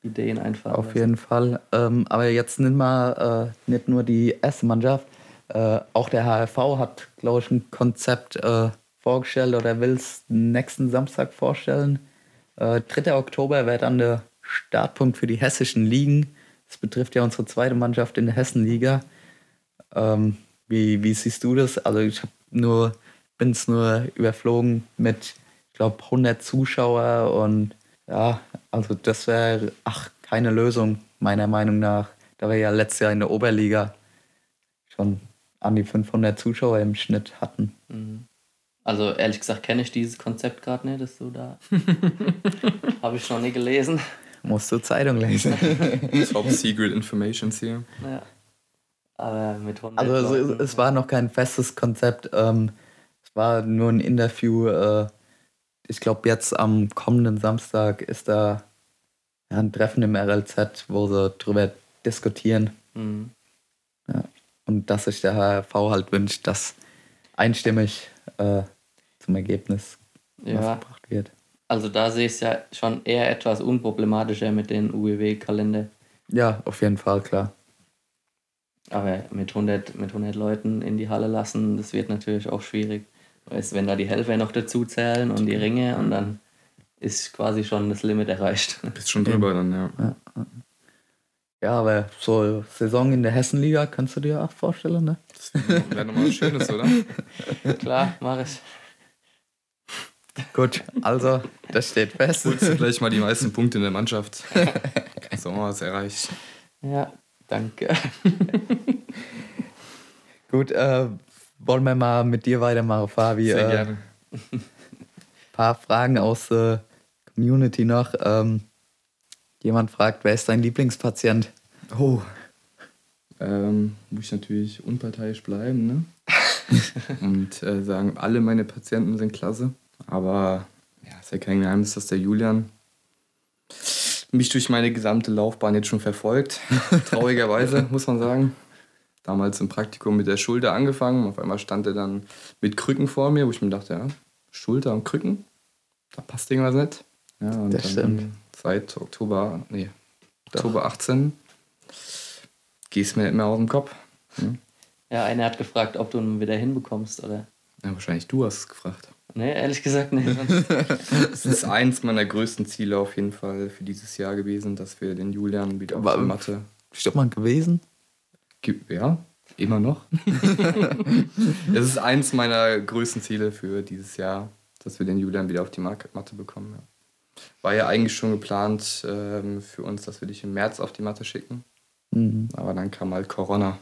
B: Ideen einfallen.
C: Auf
B: lassen.
C: jeden Fall. Ähm, aber jetzt nicht mal äh, nicht nur die erste Mannschaft, äh, auch der HFV hat, glaube ich, ein Konzept äh, vorgestellt oder will es nächsten Samstag vorstellen. Äh, 3. Oktober wäre dann der Startpunkt für die hessischen Ligen. Das betrifft ja unsere zweite Mannschaft in der Hessenliga. Ähm, wie, wie siehst du das? Also ich hab nur bin es nur überflogen mit, ich glaube, 100 Zuschauer und ja, also das wäre, ach, keine Lösung, meiner Meinung nach. Da wir ja letztes Jahr in der Oberliga schon an die 500 Zuschauer im Schnitt hatten.
B: Mhm. Also ehrlich gesagt kenne ich dieses Konzept gerade nicht, dass du da. Habe ich noch nie gelesen.
C: Musst du Zeitung lesen.
A: Top Secret Informations hier.
B: Ja. Aber mit 100
C: Also es, es war noch kein festes Konzept. Ähm, es war nur ein Interview. Äh, ich glaube, jetzt am kommenden Samstag ist da ja, ein Treffen im RLZ, wo sie drüber diskutieren.
B: Mhm.
C: Und dass sich der HRV halt wünscht, dass einstimmig äh, zum Ergebnis
B: Ja,
C: gebracht wird.
B: also da sehe ich es ja schon eher etwas unproblematischer mit den UEW-Kalender.
C: Ja, auf jeden Fall, klar.
B: Aber mit 100, mit 100 Leuten in die Halle lassen, das wird natürlich auch schwierig. Weißt, wenn da die Helfer noch dazu zählen und die Ringe und dann ist quasi schon das Limit erreicht.
A: Bist schon drüber dann, ja.
C: Ja, aber so Saison in der Hessenliga kannst du dir auch vorstellen, ne?
A: Das wäre nochmal was Schönes, oder?
B: Klar, mach ich.
C: Gut, also, das steht fest.
A: Holst du gleich mal die meisten Punkte in der Mannschaft. So haben wir was erreicht.
B: Ja, danke.
C: Gut, äh, wollen wir mal mit dir weitermachen, Fabi?
A: Sehr
C: äh,
A: gerne.
C: paar Fragen aus der Community noch. Ähm, jemand fragt, wer ist dein Lieblingspatient?
A: Oh. Ähm, muss ich natürlich unparteiisch bleiben, ne? Und äh, sagen, alle meine Patienten sind klasse. Aber ja, ist ja kein Geheimnis, dass der Julian mich durch meine gesamte Laufbahn jetzt schon verfolgt. Traurigerweise, muss man sagen. Damals im Praktikum mit der Schulter angefangen. Auf einmal stand er dann mit Krücken vor mir, wo ich mir dachte, ja, Schulter und Krücken, da passt irgendwas nicht. Ja, und
C: Das
A: dann
C: stimmt.
A: seit Oktober, nee, Oktober 18 gehst mir nicht mehr aus dem Kopf.
B: Ja, einer hat gefragt, ob du ihn wieder hinbekommst, oder?
A: Ja, wahrscheinlich du hast es gefragt.
B: Nee, ehrlich gesagt nicht.
A: Es ist eins meiner größten Ziele auf jeden Fall für dieses Jahr gewesen, dass wir den Julian wieder auf
C: Aber-
A: die Matte.
C: Stopp mal gewesen?
A: Ja, immer noch. Es ist eins meiner größten Ziele für dieses Jahr, dass wir den Julian wieder auf die Matte bekommen. Ja. War ja eigentlich schon geplant ähm, für uns, dass wir dich im März auf die Matte schicken.
C: Mhm.
A: Aber dann kam halt Corona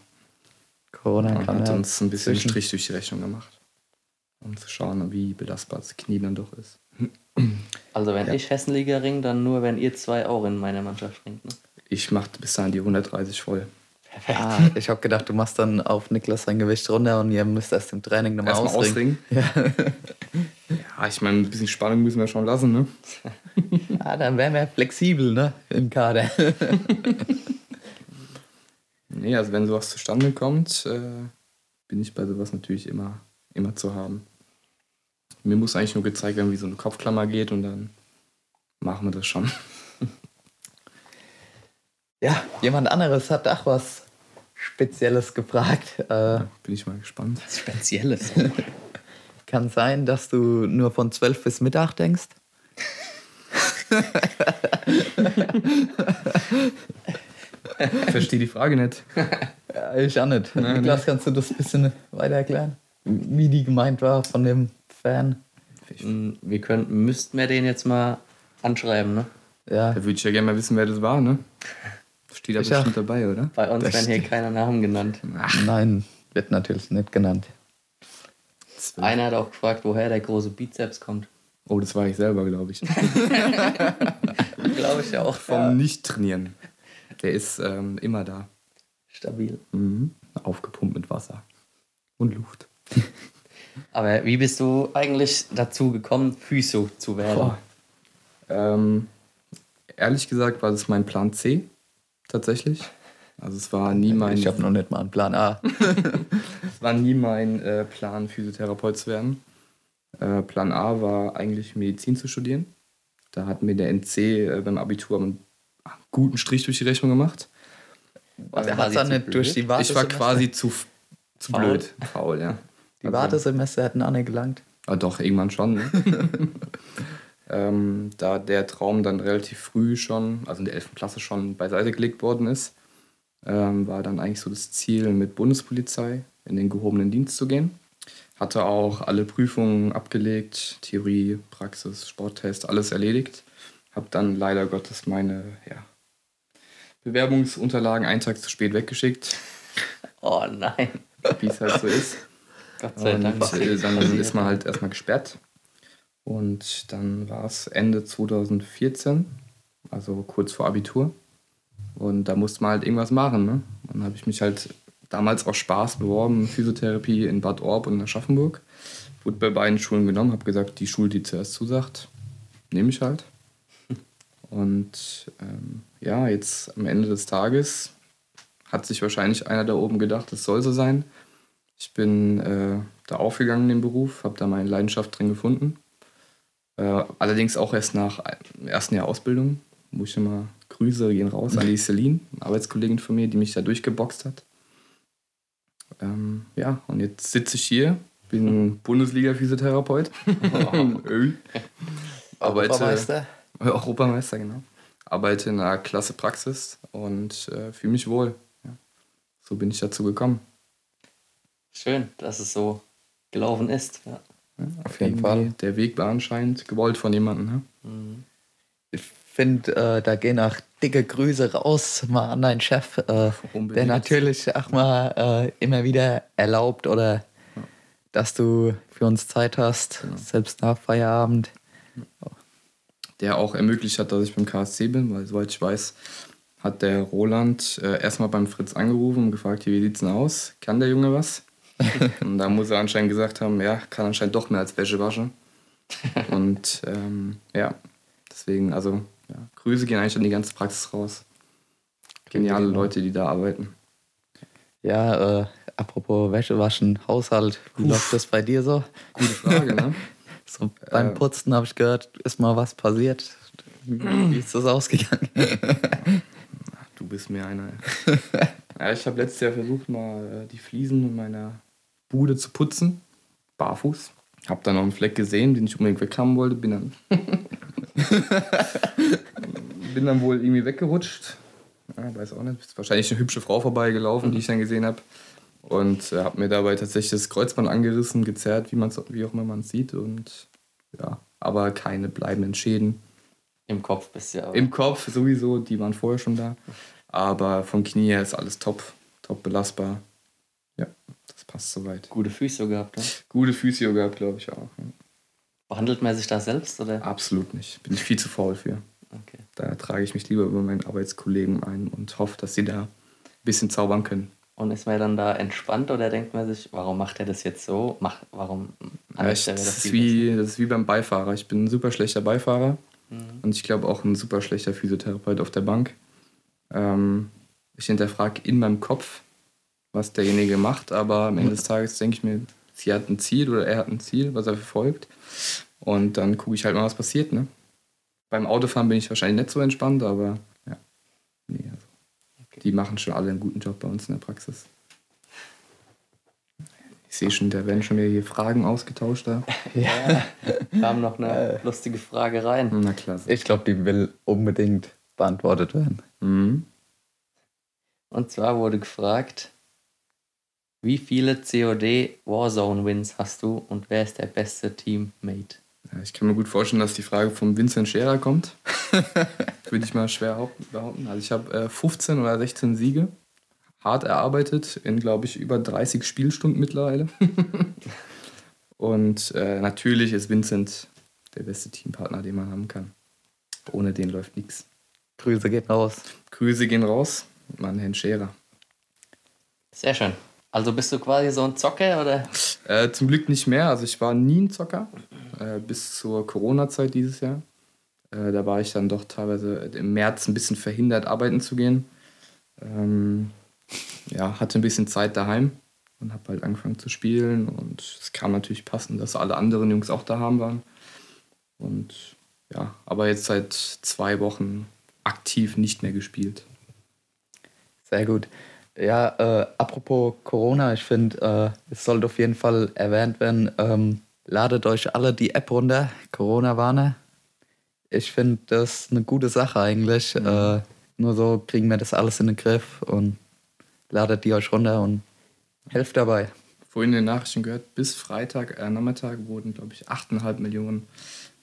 C: Corona
A: und
C: kam
A: hat
C: ja
A: uns ein bisschen
C: zwischen.
A: Strich durch die Rechnung gemacht. Um zu schauen, wie belastbar das Knie dann doch ist.
B: Also wenn ich Hessenliga ring, dann nur, wenn ihr zwei auch in meiner Mannschaft ringt. Ne?
A: Ich mache bis dahin die 130 voll.
C: Ah, ich habe gedacht, du machst dann auf Niklas sein Gewicht runter und ihr müsst erst im Training nochmal ausringen.
A: ausringen. Ja. ich meine, ein bisschen Spannung müssen wir schon lassen, ne?
C: Ah, dann wären wir flexibel, ne? Im Kader.
A: Nee, also wenn sowas zustande kommt, äh, bin ich bei sowas natürlich immer, immer zu haben. Mir muss eigentlich nur gezeigt werden, wie so eine Kopfklammer geht und dann machen wir das schon.
C: Ja, jemand anderes hat auch was Spezielles gefragt. Äh,
A: Bin ich mal gespannt.
B: Spezielles.
C: kann sein, dass du nur von 12 bis Mittag denkst?
A: Verstehe die Frage nicht.
C: Ja, ich auch nicht. Niklas, kannst du das ein bisschen weiter erklären? Wie die gemeint war von dem Fan?
B: Mm, wir könnten, müssten wir den jetzt mal anschreiben, ne?
C: Ja,
A: Da würde ich ja gerne mal wissen, wer das war, ne? Steht da
C: Ich
A: bestimmt
C: auch.
A: dabei, oder?
B: Bei uns
C: Das
B: werden hier keine Namen genannt.
C: nein, wird natürlich nicht genannt.
B: Einer hat auch gefragt, woher der große Bizeps kommt.
A: Oh, das war ich selber, glaube ich.
B: Glaube ich ja auch.
A: Vom Nicht-Trainieren. Der ist ähm, immer da.
B: Stabil.
A: Mhm. Aufgepumpt mit Wasser. Und Luft.
B: Aber wie bist du eigentlich dazu gekommen, Physio zu werden?
A: Ähm, ehrlich gesagt war das mein Plan C, tatsächlich. Also es war nie mein,
C: Ich habe noch nicht mal einen Plan A.
A: es war nie mein äh, Plan, Physiotherapeut zu werden. Äh, Plan A war eigentlich Medizin zu studieren. Da hat mir der NC äh, beim Abitur einen guten Strich durch die Rechnung gemacht.
B: Was,
C: Der
B: war
C: hat dann nicht durch die Warte.
A: ich war quasi zu, zu
B: Faul?
A: blöd. Faul, ja.
C: Die Wartesemester hätten auch nicht gelangt.
A: Ah, doch, irgendwann schon. Ne? ähm, da der Traum dann relativ früh schon, also in der 11. Klasse schon beiseite gelegt worden ist, ähm, war dann eigentlich so das Ziel, mit Bundespolizei in den gehobenen Dienst zu gehen. Hatte auch alle Prüfungen abgelegt, Theorie, Praxis, Sporttest, alles erledigt. Habe dann leider Gottes meine ja, Bewerbungsunterlagen einen Tag zu spät weggeschickt,
B: Oh nein.
A: wie es halt so ist.
B: Gott sei
A: und,
B: Dank.
A: äh, dann ist man halt erstmal gesperrt. Und dann war es Ende 2014, also kurz vor Abitur. Und da musste man halt irgendwas machen. Ne? Dann habe ich mich halt damals aus Spaß beworben, Physiotherapie in Bad Orb und in Aschaffenburg. Wurde bei beiden Schulen genommen, habe gesagt, die Schule, die zuerst zusagt, nehme ich halt. Und ähm, ja, jetzt am Ende des Tages hat sich wahrscheinlich einer da oben gedacht, das soll so sein. Ich bin äh, da aufgegangen in den Beruf, habe da meine Leidenschaft drin gefunden. Äh, allerdings auch erst nach dem ersten Jahr Ausbildung, wo ich immer Grüße gehen raus an die Celine, eine Arbeitskollegin von mir, die mich da durchgeboxt hat. Ähm, ja, und jetzt sitze ich hier, bin Bundesliga-Physiotherapeut. Arbeite,
C: Europameister.
A: Europameister, genau. Arbeite in einer klasse Praxis und äh, fühle mich wohl. Ja. So bin ich dazu gekommen.
B: Schön, dass es so gelaufen ist. Ja.
A: Ja,
C: Auf jeden Fall.
A: Der Weg war anscheinend gewollt von jemandem. Ne?
C: Ich finde, äh, da gehen auch dicke Grüße raus mal an deinen Chef, äh, der natürlich auch mal äh, immer wieder erlaubt oder dass du für uns Zeit hast, selbst nach Feierabend.
A: der auch ermöglicht hat, dass ich beim KSC bin, weil soweit ich weiß, hat der Roland äh, erstmal beim Fritz angerufen und gefragt, wie sieht's denn aus? Kann der Junge was? und da muss er anscheinend gesagt haben, ja, kann anscheinend doch mehr als Wäsche waschen. und ähm, ja, deswegen, also ja, Grüße gehen eigentlich an die ganze Praxis raus. Geniale Leute, die da arbeiten.
C: Ja, äh, apropos Wäsche waschen, Haushalt, wie läuft das bei dir so?
A: Gute Frage, ne?
C: So beim
A: Ähm.
C: Putzen habe ich gehört, ist mal was passiert. Wie ist das ausgegangen?
A: Du bist mir einer. ja, ich habe letztes Jahr versucht, mal äh, die Fliesen in meiner Bude zu putzen. Barfuß. Hab dann noch einen Fleck gesehen, den ich unbedingt weghaben wollte. Bin dann, bin dann wohl irgendwie weggerutscht. Ja, weiß auch nicht. Ist wahrscheinlich eine hübsche Frau vorbeigelaufen, die ich dann gesehen habe. Und äh, habe mir dabei tatsächlich das Kreuzband angerissen, gezerrt, wie, man's, wie auch immer man es sieht. Und ja, aber keine bleibenden Schäden.
B: Im Kopf bist du ja.
A: Im Kopf sowieso, die waren vorher schon da. Aber vom Knie her ist alles top, top belastbar. Ja, das passt soweit.
B: Gute Füße gehabt, ne?
A: Gute Physio gehabt, glaube ich auch.
B: Behandelt man sich da selbst oder?
A: Absolut nicht. Bin ich viel zu faul für.
B: Okay.
A: Da trage ich mich lieber über meinen Arbeitskollegen ein und hoffe, dass sie da ein bisschen zaubern können.
B: Und ist man dann da entspannt oder denkt man sich, warum macht er das jetzt so? Mach, warum
A: Ja, ich,
B: wäre
A: das, ist wie, das ist wie beim Beifahrer. Ich bin ein super schlechter Beifahrer und ich glaube auch ein super schlechter Physiotherapeut auf der Bank. Ähm, ich hinterfrage in meinem Kopf, was derjenige macht, aber am Ende des Tages denke ich mir, sie hat ein Ziel oder er hat ein Ziel, was er verfolgt. Und dann gucke ich halt mal, was passiert. Ne? Beim Autofahren bin ich wahrscheinlich nicht so entspannt, aber ja. Nee, also, Die machen schon alle einen guten Job bei uns in der Praxis. Ich sehe schon, da werden schon wieder hier Fragen ausgetauscht da.
B: besser. Kam noch eine lustige Frage rein.
A: Na klasse.
C: Ich glaube, die will unbedingt beantwortet werden.
A: Mhm.
B: Und zwar wurde gefragt, wie viele COD Warzone Wins hast du und wer ist der beste Teammate?
A: Ja, ich kann mir gut vorstellen, dass die Frage vom Vincent Scherer kommt. Würde ich mal schwer haupt- behaupten. Also ich habe äh, 15 oder 16 Siege. Hart erarbeitet in, glaube ich, über 30 Spielstunden mittlerweile. Und äh, natürlich ist Vincent der beste Teampartner, den man haben kann. Ohne den läuft nichts.
C: Grüße geht raus.
A: Grüße gehen raus an Herrn Scherer.
B: Sehr schön. Also bist du quasi so ein Zocker oder?
A: Äh, zum Glück nicht mehr. Also ich war nie ein Zocker, äh, bis zur Corona-Zeit dieses Jahr. Äh, da war ich dann doch teilweise im März ein bisschen verhindert, arbeiten zu gehen. Ähm, ja, hatte ein bisschen Zeit daheim und habe halt angefangen zu spielen. Und es kam natürlich passend, dass alle anderen Jungs auch daheim waren. Und ja, aber jetzt seit zwei Wochen aktiv nicht mehr gespielt.
C: Sehr gut. Ja, äh, apropos Corona, ich finde, äh, es sollte auf jeden Fall erwähnt werden. Ähm, ladet euch alle die App runter, Corona-Warner. Ich finde das eine gute Sache eigentlich. Äh, nur so kriegen wir das alles in den Griff und ladet die euch runter und helft dabei.
A: vorhin in den Nachrichten gehört, bis Freitag äh, Nachmittag wurden, glaube ich, 8,5 Millionen,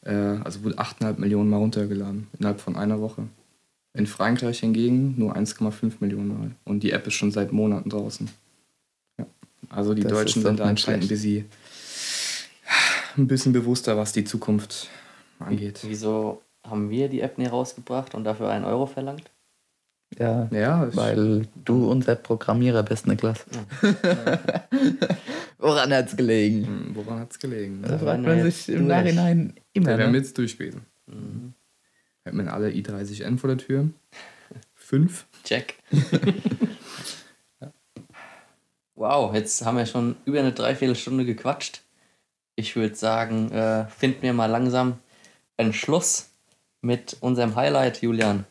A: äh, also wurde 8,5 Millionen mal runtergeladen innerhalb von einer Woche. In Frankreich hingegen nur 1,5 Millionen Mal. Und die App ist schon seit Monaten draußen. Ja. Also die
C: Das
A: Deutschen sind da anscheinend ein bisschen, ein bisschen bewusster, was die Zukunft angeht.
B: Wieso haben wir die App nie rausgebracht und dafür einen Euro verlangt?
C: Ja,
A: Ja,
C: weil du unser Programmierer bist, Niklas. Woran hat's gelegen?
A: Hm, woran hat es gelegen?
C: Da
A: Ne?
C: fragt man
B: wir
C: sich im
B: durch.
C: Nachhinein immer.
A: Wir wären
C: Ne?
A: jetzt durch gewesen.
B: Mhm.
A: Hätten wir alle i30N vor der Tür. Fünf.
B: Check. wow, jetzt haben wir schon über eine Dreiviertelstunde gequatscht. Ich würde sagen, äh, finden wir mal langsam einen Schluss mit unserem Highlight, Julian.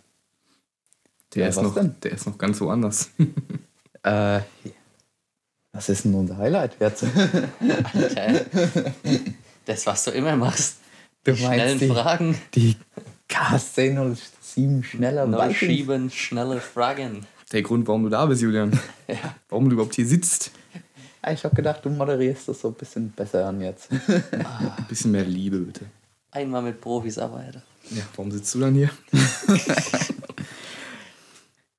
A: Der,
C: Ja,
A: ist
C: was
A: noch,
C: denn?
A: der ist noch ganz woanders.
C: Äh, was ist denn unser Highlight jetzt?
B: Alter, das, was du immer machst.
C: Du
B: Die
C: meinst
B: schnellen
C: die-
B: Fragen,
C: Die K1007 schneller
B: neu
C: Vikings.
B: schieben, schnelle Fragen.
A: Der Grund, warum du da bist, Julian.
B: Ja.
A: Warum du überhaupt hier sitzt.
C: Ich hab gedacht, du moderierst das so ein bisschen besser an jetzt.
A: Ein bisschen mehr Liebe, bitte.
B: Einmal mit Profis arbeiten.
A: Ja, warum sitzt du dann hier?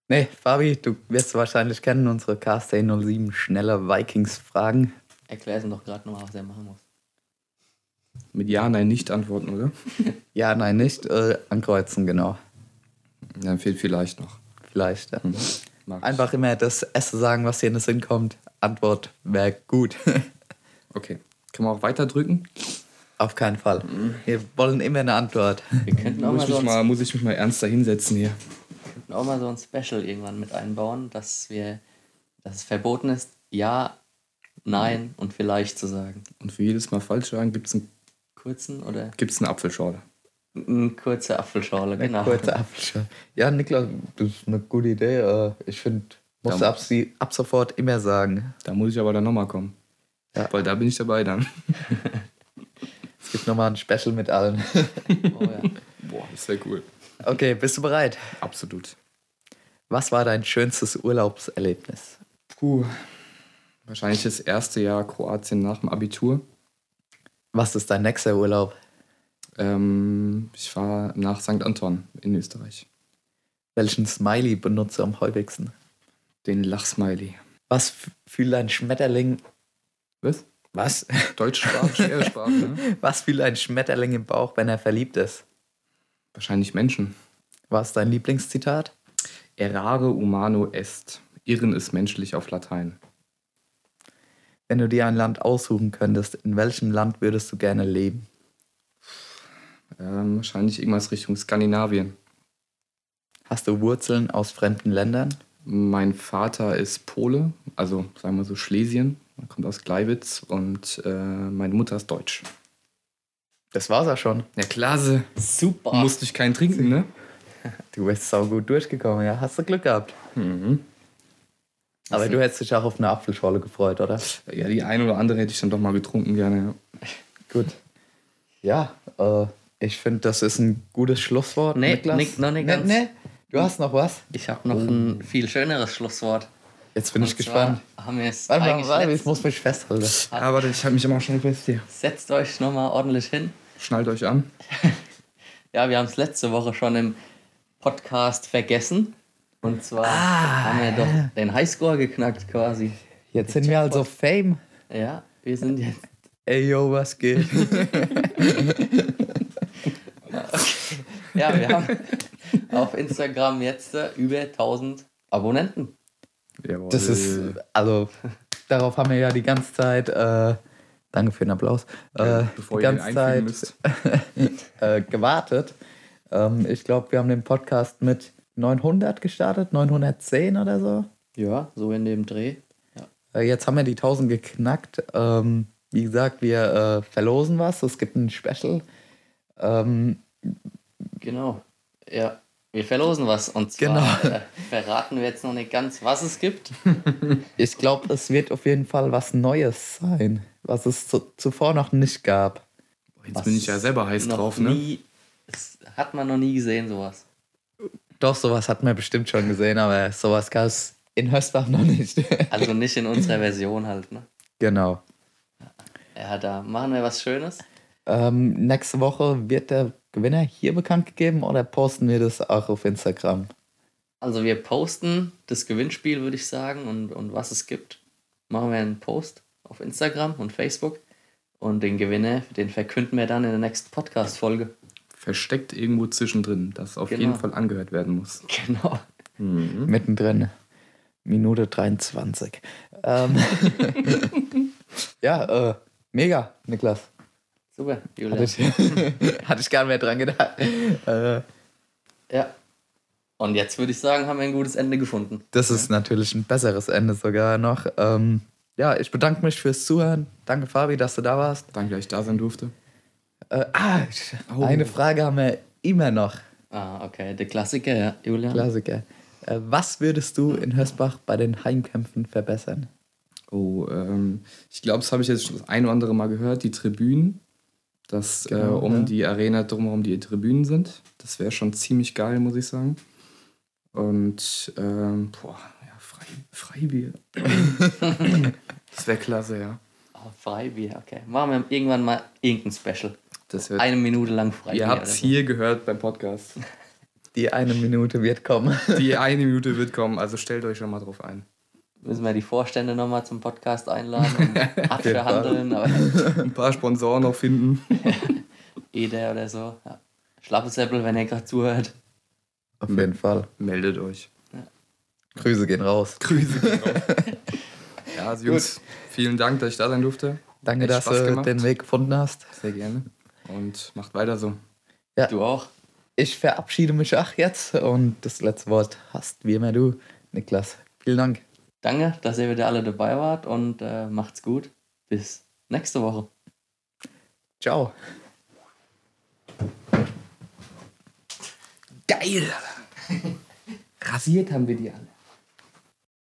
C: nee, Fabi, du wirst wahrscheinlich kennen unsere K1007 schneller Vikings Fragen.
B: Erklär es ihm doch gerade nochmal, was er machen muss.
A: Mit Ja, Nein, nicht antworten, oder?
C: Ja, nein, nicht. Äh, ankreuzen, genau.
A: Dann fehlt vielleicht noch.
C: Vielleicht. Ja.
A: Ich.
C: Einfach immer das Erste sagen, was dir in den Sinn kommt. Antwort wäre gut.
A: Okay. Kann man auch weiter drücken?
C: Auf keinen Fall. Wir wollen immer eine Antwort.
B: Wir könnten auch
A: Muss
B: mal,
A: ich,
B: so
A: mich mal, muss ich mich mal ernster hinsetzen hier?
B: könnten auch mal so ein Special irgendwann mit einbauen, dass wir, dass es verboten ist, ja, nein und vielleicht zu sagen.
A: Und für jedes Mal falsch sagen gibt es ein,
B: Kurzen oder
A: gibt's eine Apfelschorle.
B: eine kurze Apfelschorle,
C: Eine
B: genau.
C: kurze Apfelschorle. Ja, Niklas, das ist eine gute Idee. Äh, Ich finde, musst du ab, sie- ab sofort immer sagen.
A: Da muss ich aber dann nochmal kommen.
C: Ja.
A: Weil da bin ich dabei dann.
C: Es gibt nochmal ein Special mit allen.
B: Oh, ja.
A: Boah, das wäre cool.
C: Okay, bist du bereit?
A: Absolut.
C: Was war dein schönstes Urlaubserlebnis?
A: Puh. Wahrscheinlich das erste Jahr Kroatien nach dem Abitur.
C: Was ist dein nächster Urlaub?
A: Ähm, ich war nach St. Anton in Österreich.
C: Welchen Smiley benutzt du am häufigsten?
A: Den Lachsmiley.
C: Was fühlt ein Schmetterling?
A: Was?
C: Was?
A: Deutschsprache, schwere Sprache, ne?
C: Was fühlt ein Schmetterling im Bauch, wenn er verliebt ist?
A: Wahrscheinlich Menschen.
C: Was ist dein Lieblingszitat?
A: Errare humano est. Irren ist menschlich auf Latein.
C: Wenn du dir ein Land aussuchen könntest, in welchem Land würdest du gerne leben?
A: Ähm, wahrscheinlich irgendwas Richtung Skandinavien.
C: Hast du Wurzeln aus fremden Ländern?
A: Mein Vater ist Pole, also sagen wir so Schlesien. Er kommt aus Gleiwitz und äh, meine Mutter ist Deutsch.
C: Das war's auch schon.
A: Ja, klasse.
B: Super.
A: Musste ich keinen trinken, ne?
C: Du bist sau gut durchgekommen, ja. Hast du Glück gehabt.
A: Mhm.
C: Aber du hättest dich auch auf eine Apfelschorle gefreut, oder?
A: Ja, die ein oder andere hätte ich dann doch mal getrunken gerne. Ja.
C: Gut. Ja, äh, ich finde, das ist ein gutes Schlusswort.
B: Nee,
C: Niklas.
B: nicht- noch nicht
C: nee,
B: ganz.
C: nee. Du hast noch was?
B: Ich habe noch ein viel schöneres Schlusswort.
C: Jetzt bin ich
B: Und
C: gespannt.
B: zwar Haben wir es
C: Warte
B: eigentlich
C: warte, ich muss mich festhalten.
A: Ja, warte, ich halte mich immer schnell fest hier.
B: Setzt euch nochmal ordentlich hin.
A: Schnallt euch an.
B: Ja, wir haben es letzte Woche schon im Podcast vergessen. Und zwar haben wir doch den Highscore geknackt quasi.
C: Jetzt sind wir also Fame.
B: Ja, wir sind jetzt.
C: Ey, yo, was geht?
B: Ja, wir haben auf Instagram jetzt äh, über 1000 Abonnenten.
A: Jawohl.
C: Das ist, also, darauf haben wir ja die ganze Zeit, äh, danke für den Applaus, äh,
A: Bevor
C: die ganze Zeit
A: müsst.
C: äh, gewartet. Ähm, ich glaube, wir haben den Podcast mit 900 gestartet, 910 oder so.
B: Ja, so in dem Dreh.
C: Äh, jetzt haben wir die 1000 geknackt. Ähm, wie gesagt, wir äh, verlosen was. Es gibt ein Special. Ähm,
B: Genau. Ja, wir verlosen was. Und zwar
C: Genau.
B: äh, verraten wir jetzt noch nicht ganz, was es gibt.
C: ich glaube, es wird auf jeden Fall was Neues sein, was es zu, zuvor noch nicht gab.
A: Jetzt bin ich ja selber heiß
B: noch
A: drauf, ne?
B: nie, Das hat man noch nie gesehen, sowas.
C: Doch, sowas hat man bestimmt schon gesehen, aber sowas gab es in Hösbach noch nicht.
B: Also nicht in unserer Version halt, ne?
C: genau.
B: Ja, da machen wir was Schönes.
C: Ähm, nächste Woche wird der Gewinner hier bekannt gegeben oder posten wir das auch auf Instagram?
B: Also wir posten das Gewinnspiel, würde ich sagen, und, und was es gibt. machen wir einen Post auf Instagram und Facebook. Und den Gewinner, den verkünden wir dann in der nächsten Podcast-Folge.
A: Versteckt irgendwo zwischendrin, das auf
B: Genau.
A: jeden Fall angehört werden muss.
B: Genau.
C: Mittendrin. Minute 23. Ähm, ja, äh, mega, Niklas.
B: Super, Julia.
C: Hatte ich, hatte ich gar nicht mehr dran gedacht. Äh,
B: Ja. Und jetzt würde ich sagen, haben wir ein gutes Ende gefunden.
C: das ist natürlich ein besseres Ende sogar noch. Ähm, ja, ich bedanke mich fürs Zuhören. Danke, Fabi, dass du da warst.
A: Danke, dass ich da sein durfte.
C: Äh, ah,
A: Oh.
C: eine Frage haben wir immer noch.
B: Ah, okay. Der Klassiker, ja, Julia.
C: Klassiker. Äh, was würdest du in Hösbach bei den Heimkämpfen verbessern?
A: Oh, ähm, ich glaube, das habe ich jetzt schon das ein oder andere Mal gehört, die Tribünen, dass äh,
C: Genau,
A: um
C: ja.
A: die Arena drumherum die Tribünen sind. Das wäre schon ziemlich geil, muss ich sagen. Und, ähm, boah, ja, Frei, Freibier. das wäre klasse, ja.
B: Ah, Freibier, okay. Machen wir irgendwann mal irgendein Special.
A: Das wär,
B: Eine Minute lang Freibier.
A: ihr habt es
B: so.
A: hier gehört beim Podcast.
C: Die eine Minute wird kommen.
A: Die eine Minute wird kommen, also stellt euch schon mal drauf ein.
B: Müssen wir die Vorstände nochmal zum Podcast einladen und abverhandeln. Aber
A: Ein paar Sponsoren noch finden.
B: Eder oder so. Ja. Schlappesäppel, wenn ihr gerade zuhört.
C: Auf jeden Fall.
A: Meldet euch.
C: Grüße gehen raus.
A: Grüße. ja, also Jungs, vielen Dank, dass ich da sein durfte.
C: Danke, dass du
A: gemacht.
C: den Weg gefunden hast.
A: Sehr gerne. Und macht weiter so.
C: Ja.
B: Du auch.
C: Ich verabschiede mich auch jetzt und das letzte Wort hast wie immer du, Niklas. Vielen Dank.
B: Danke, dass ihr wieder alle dabei wart und äh, macht's gut. Bis nächste Woche.
C: Ciao.
A: Geil! Rasiert haben wir die alle.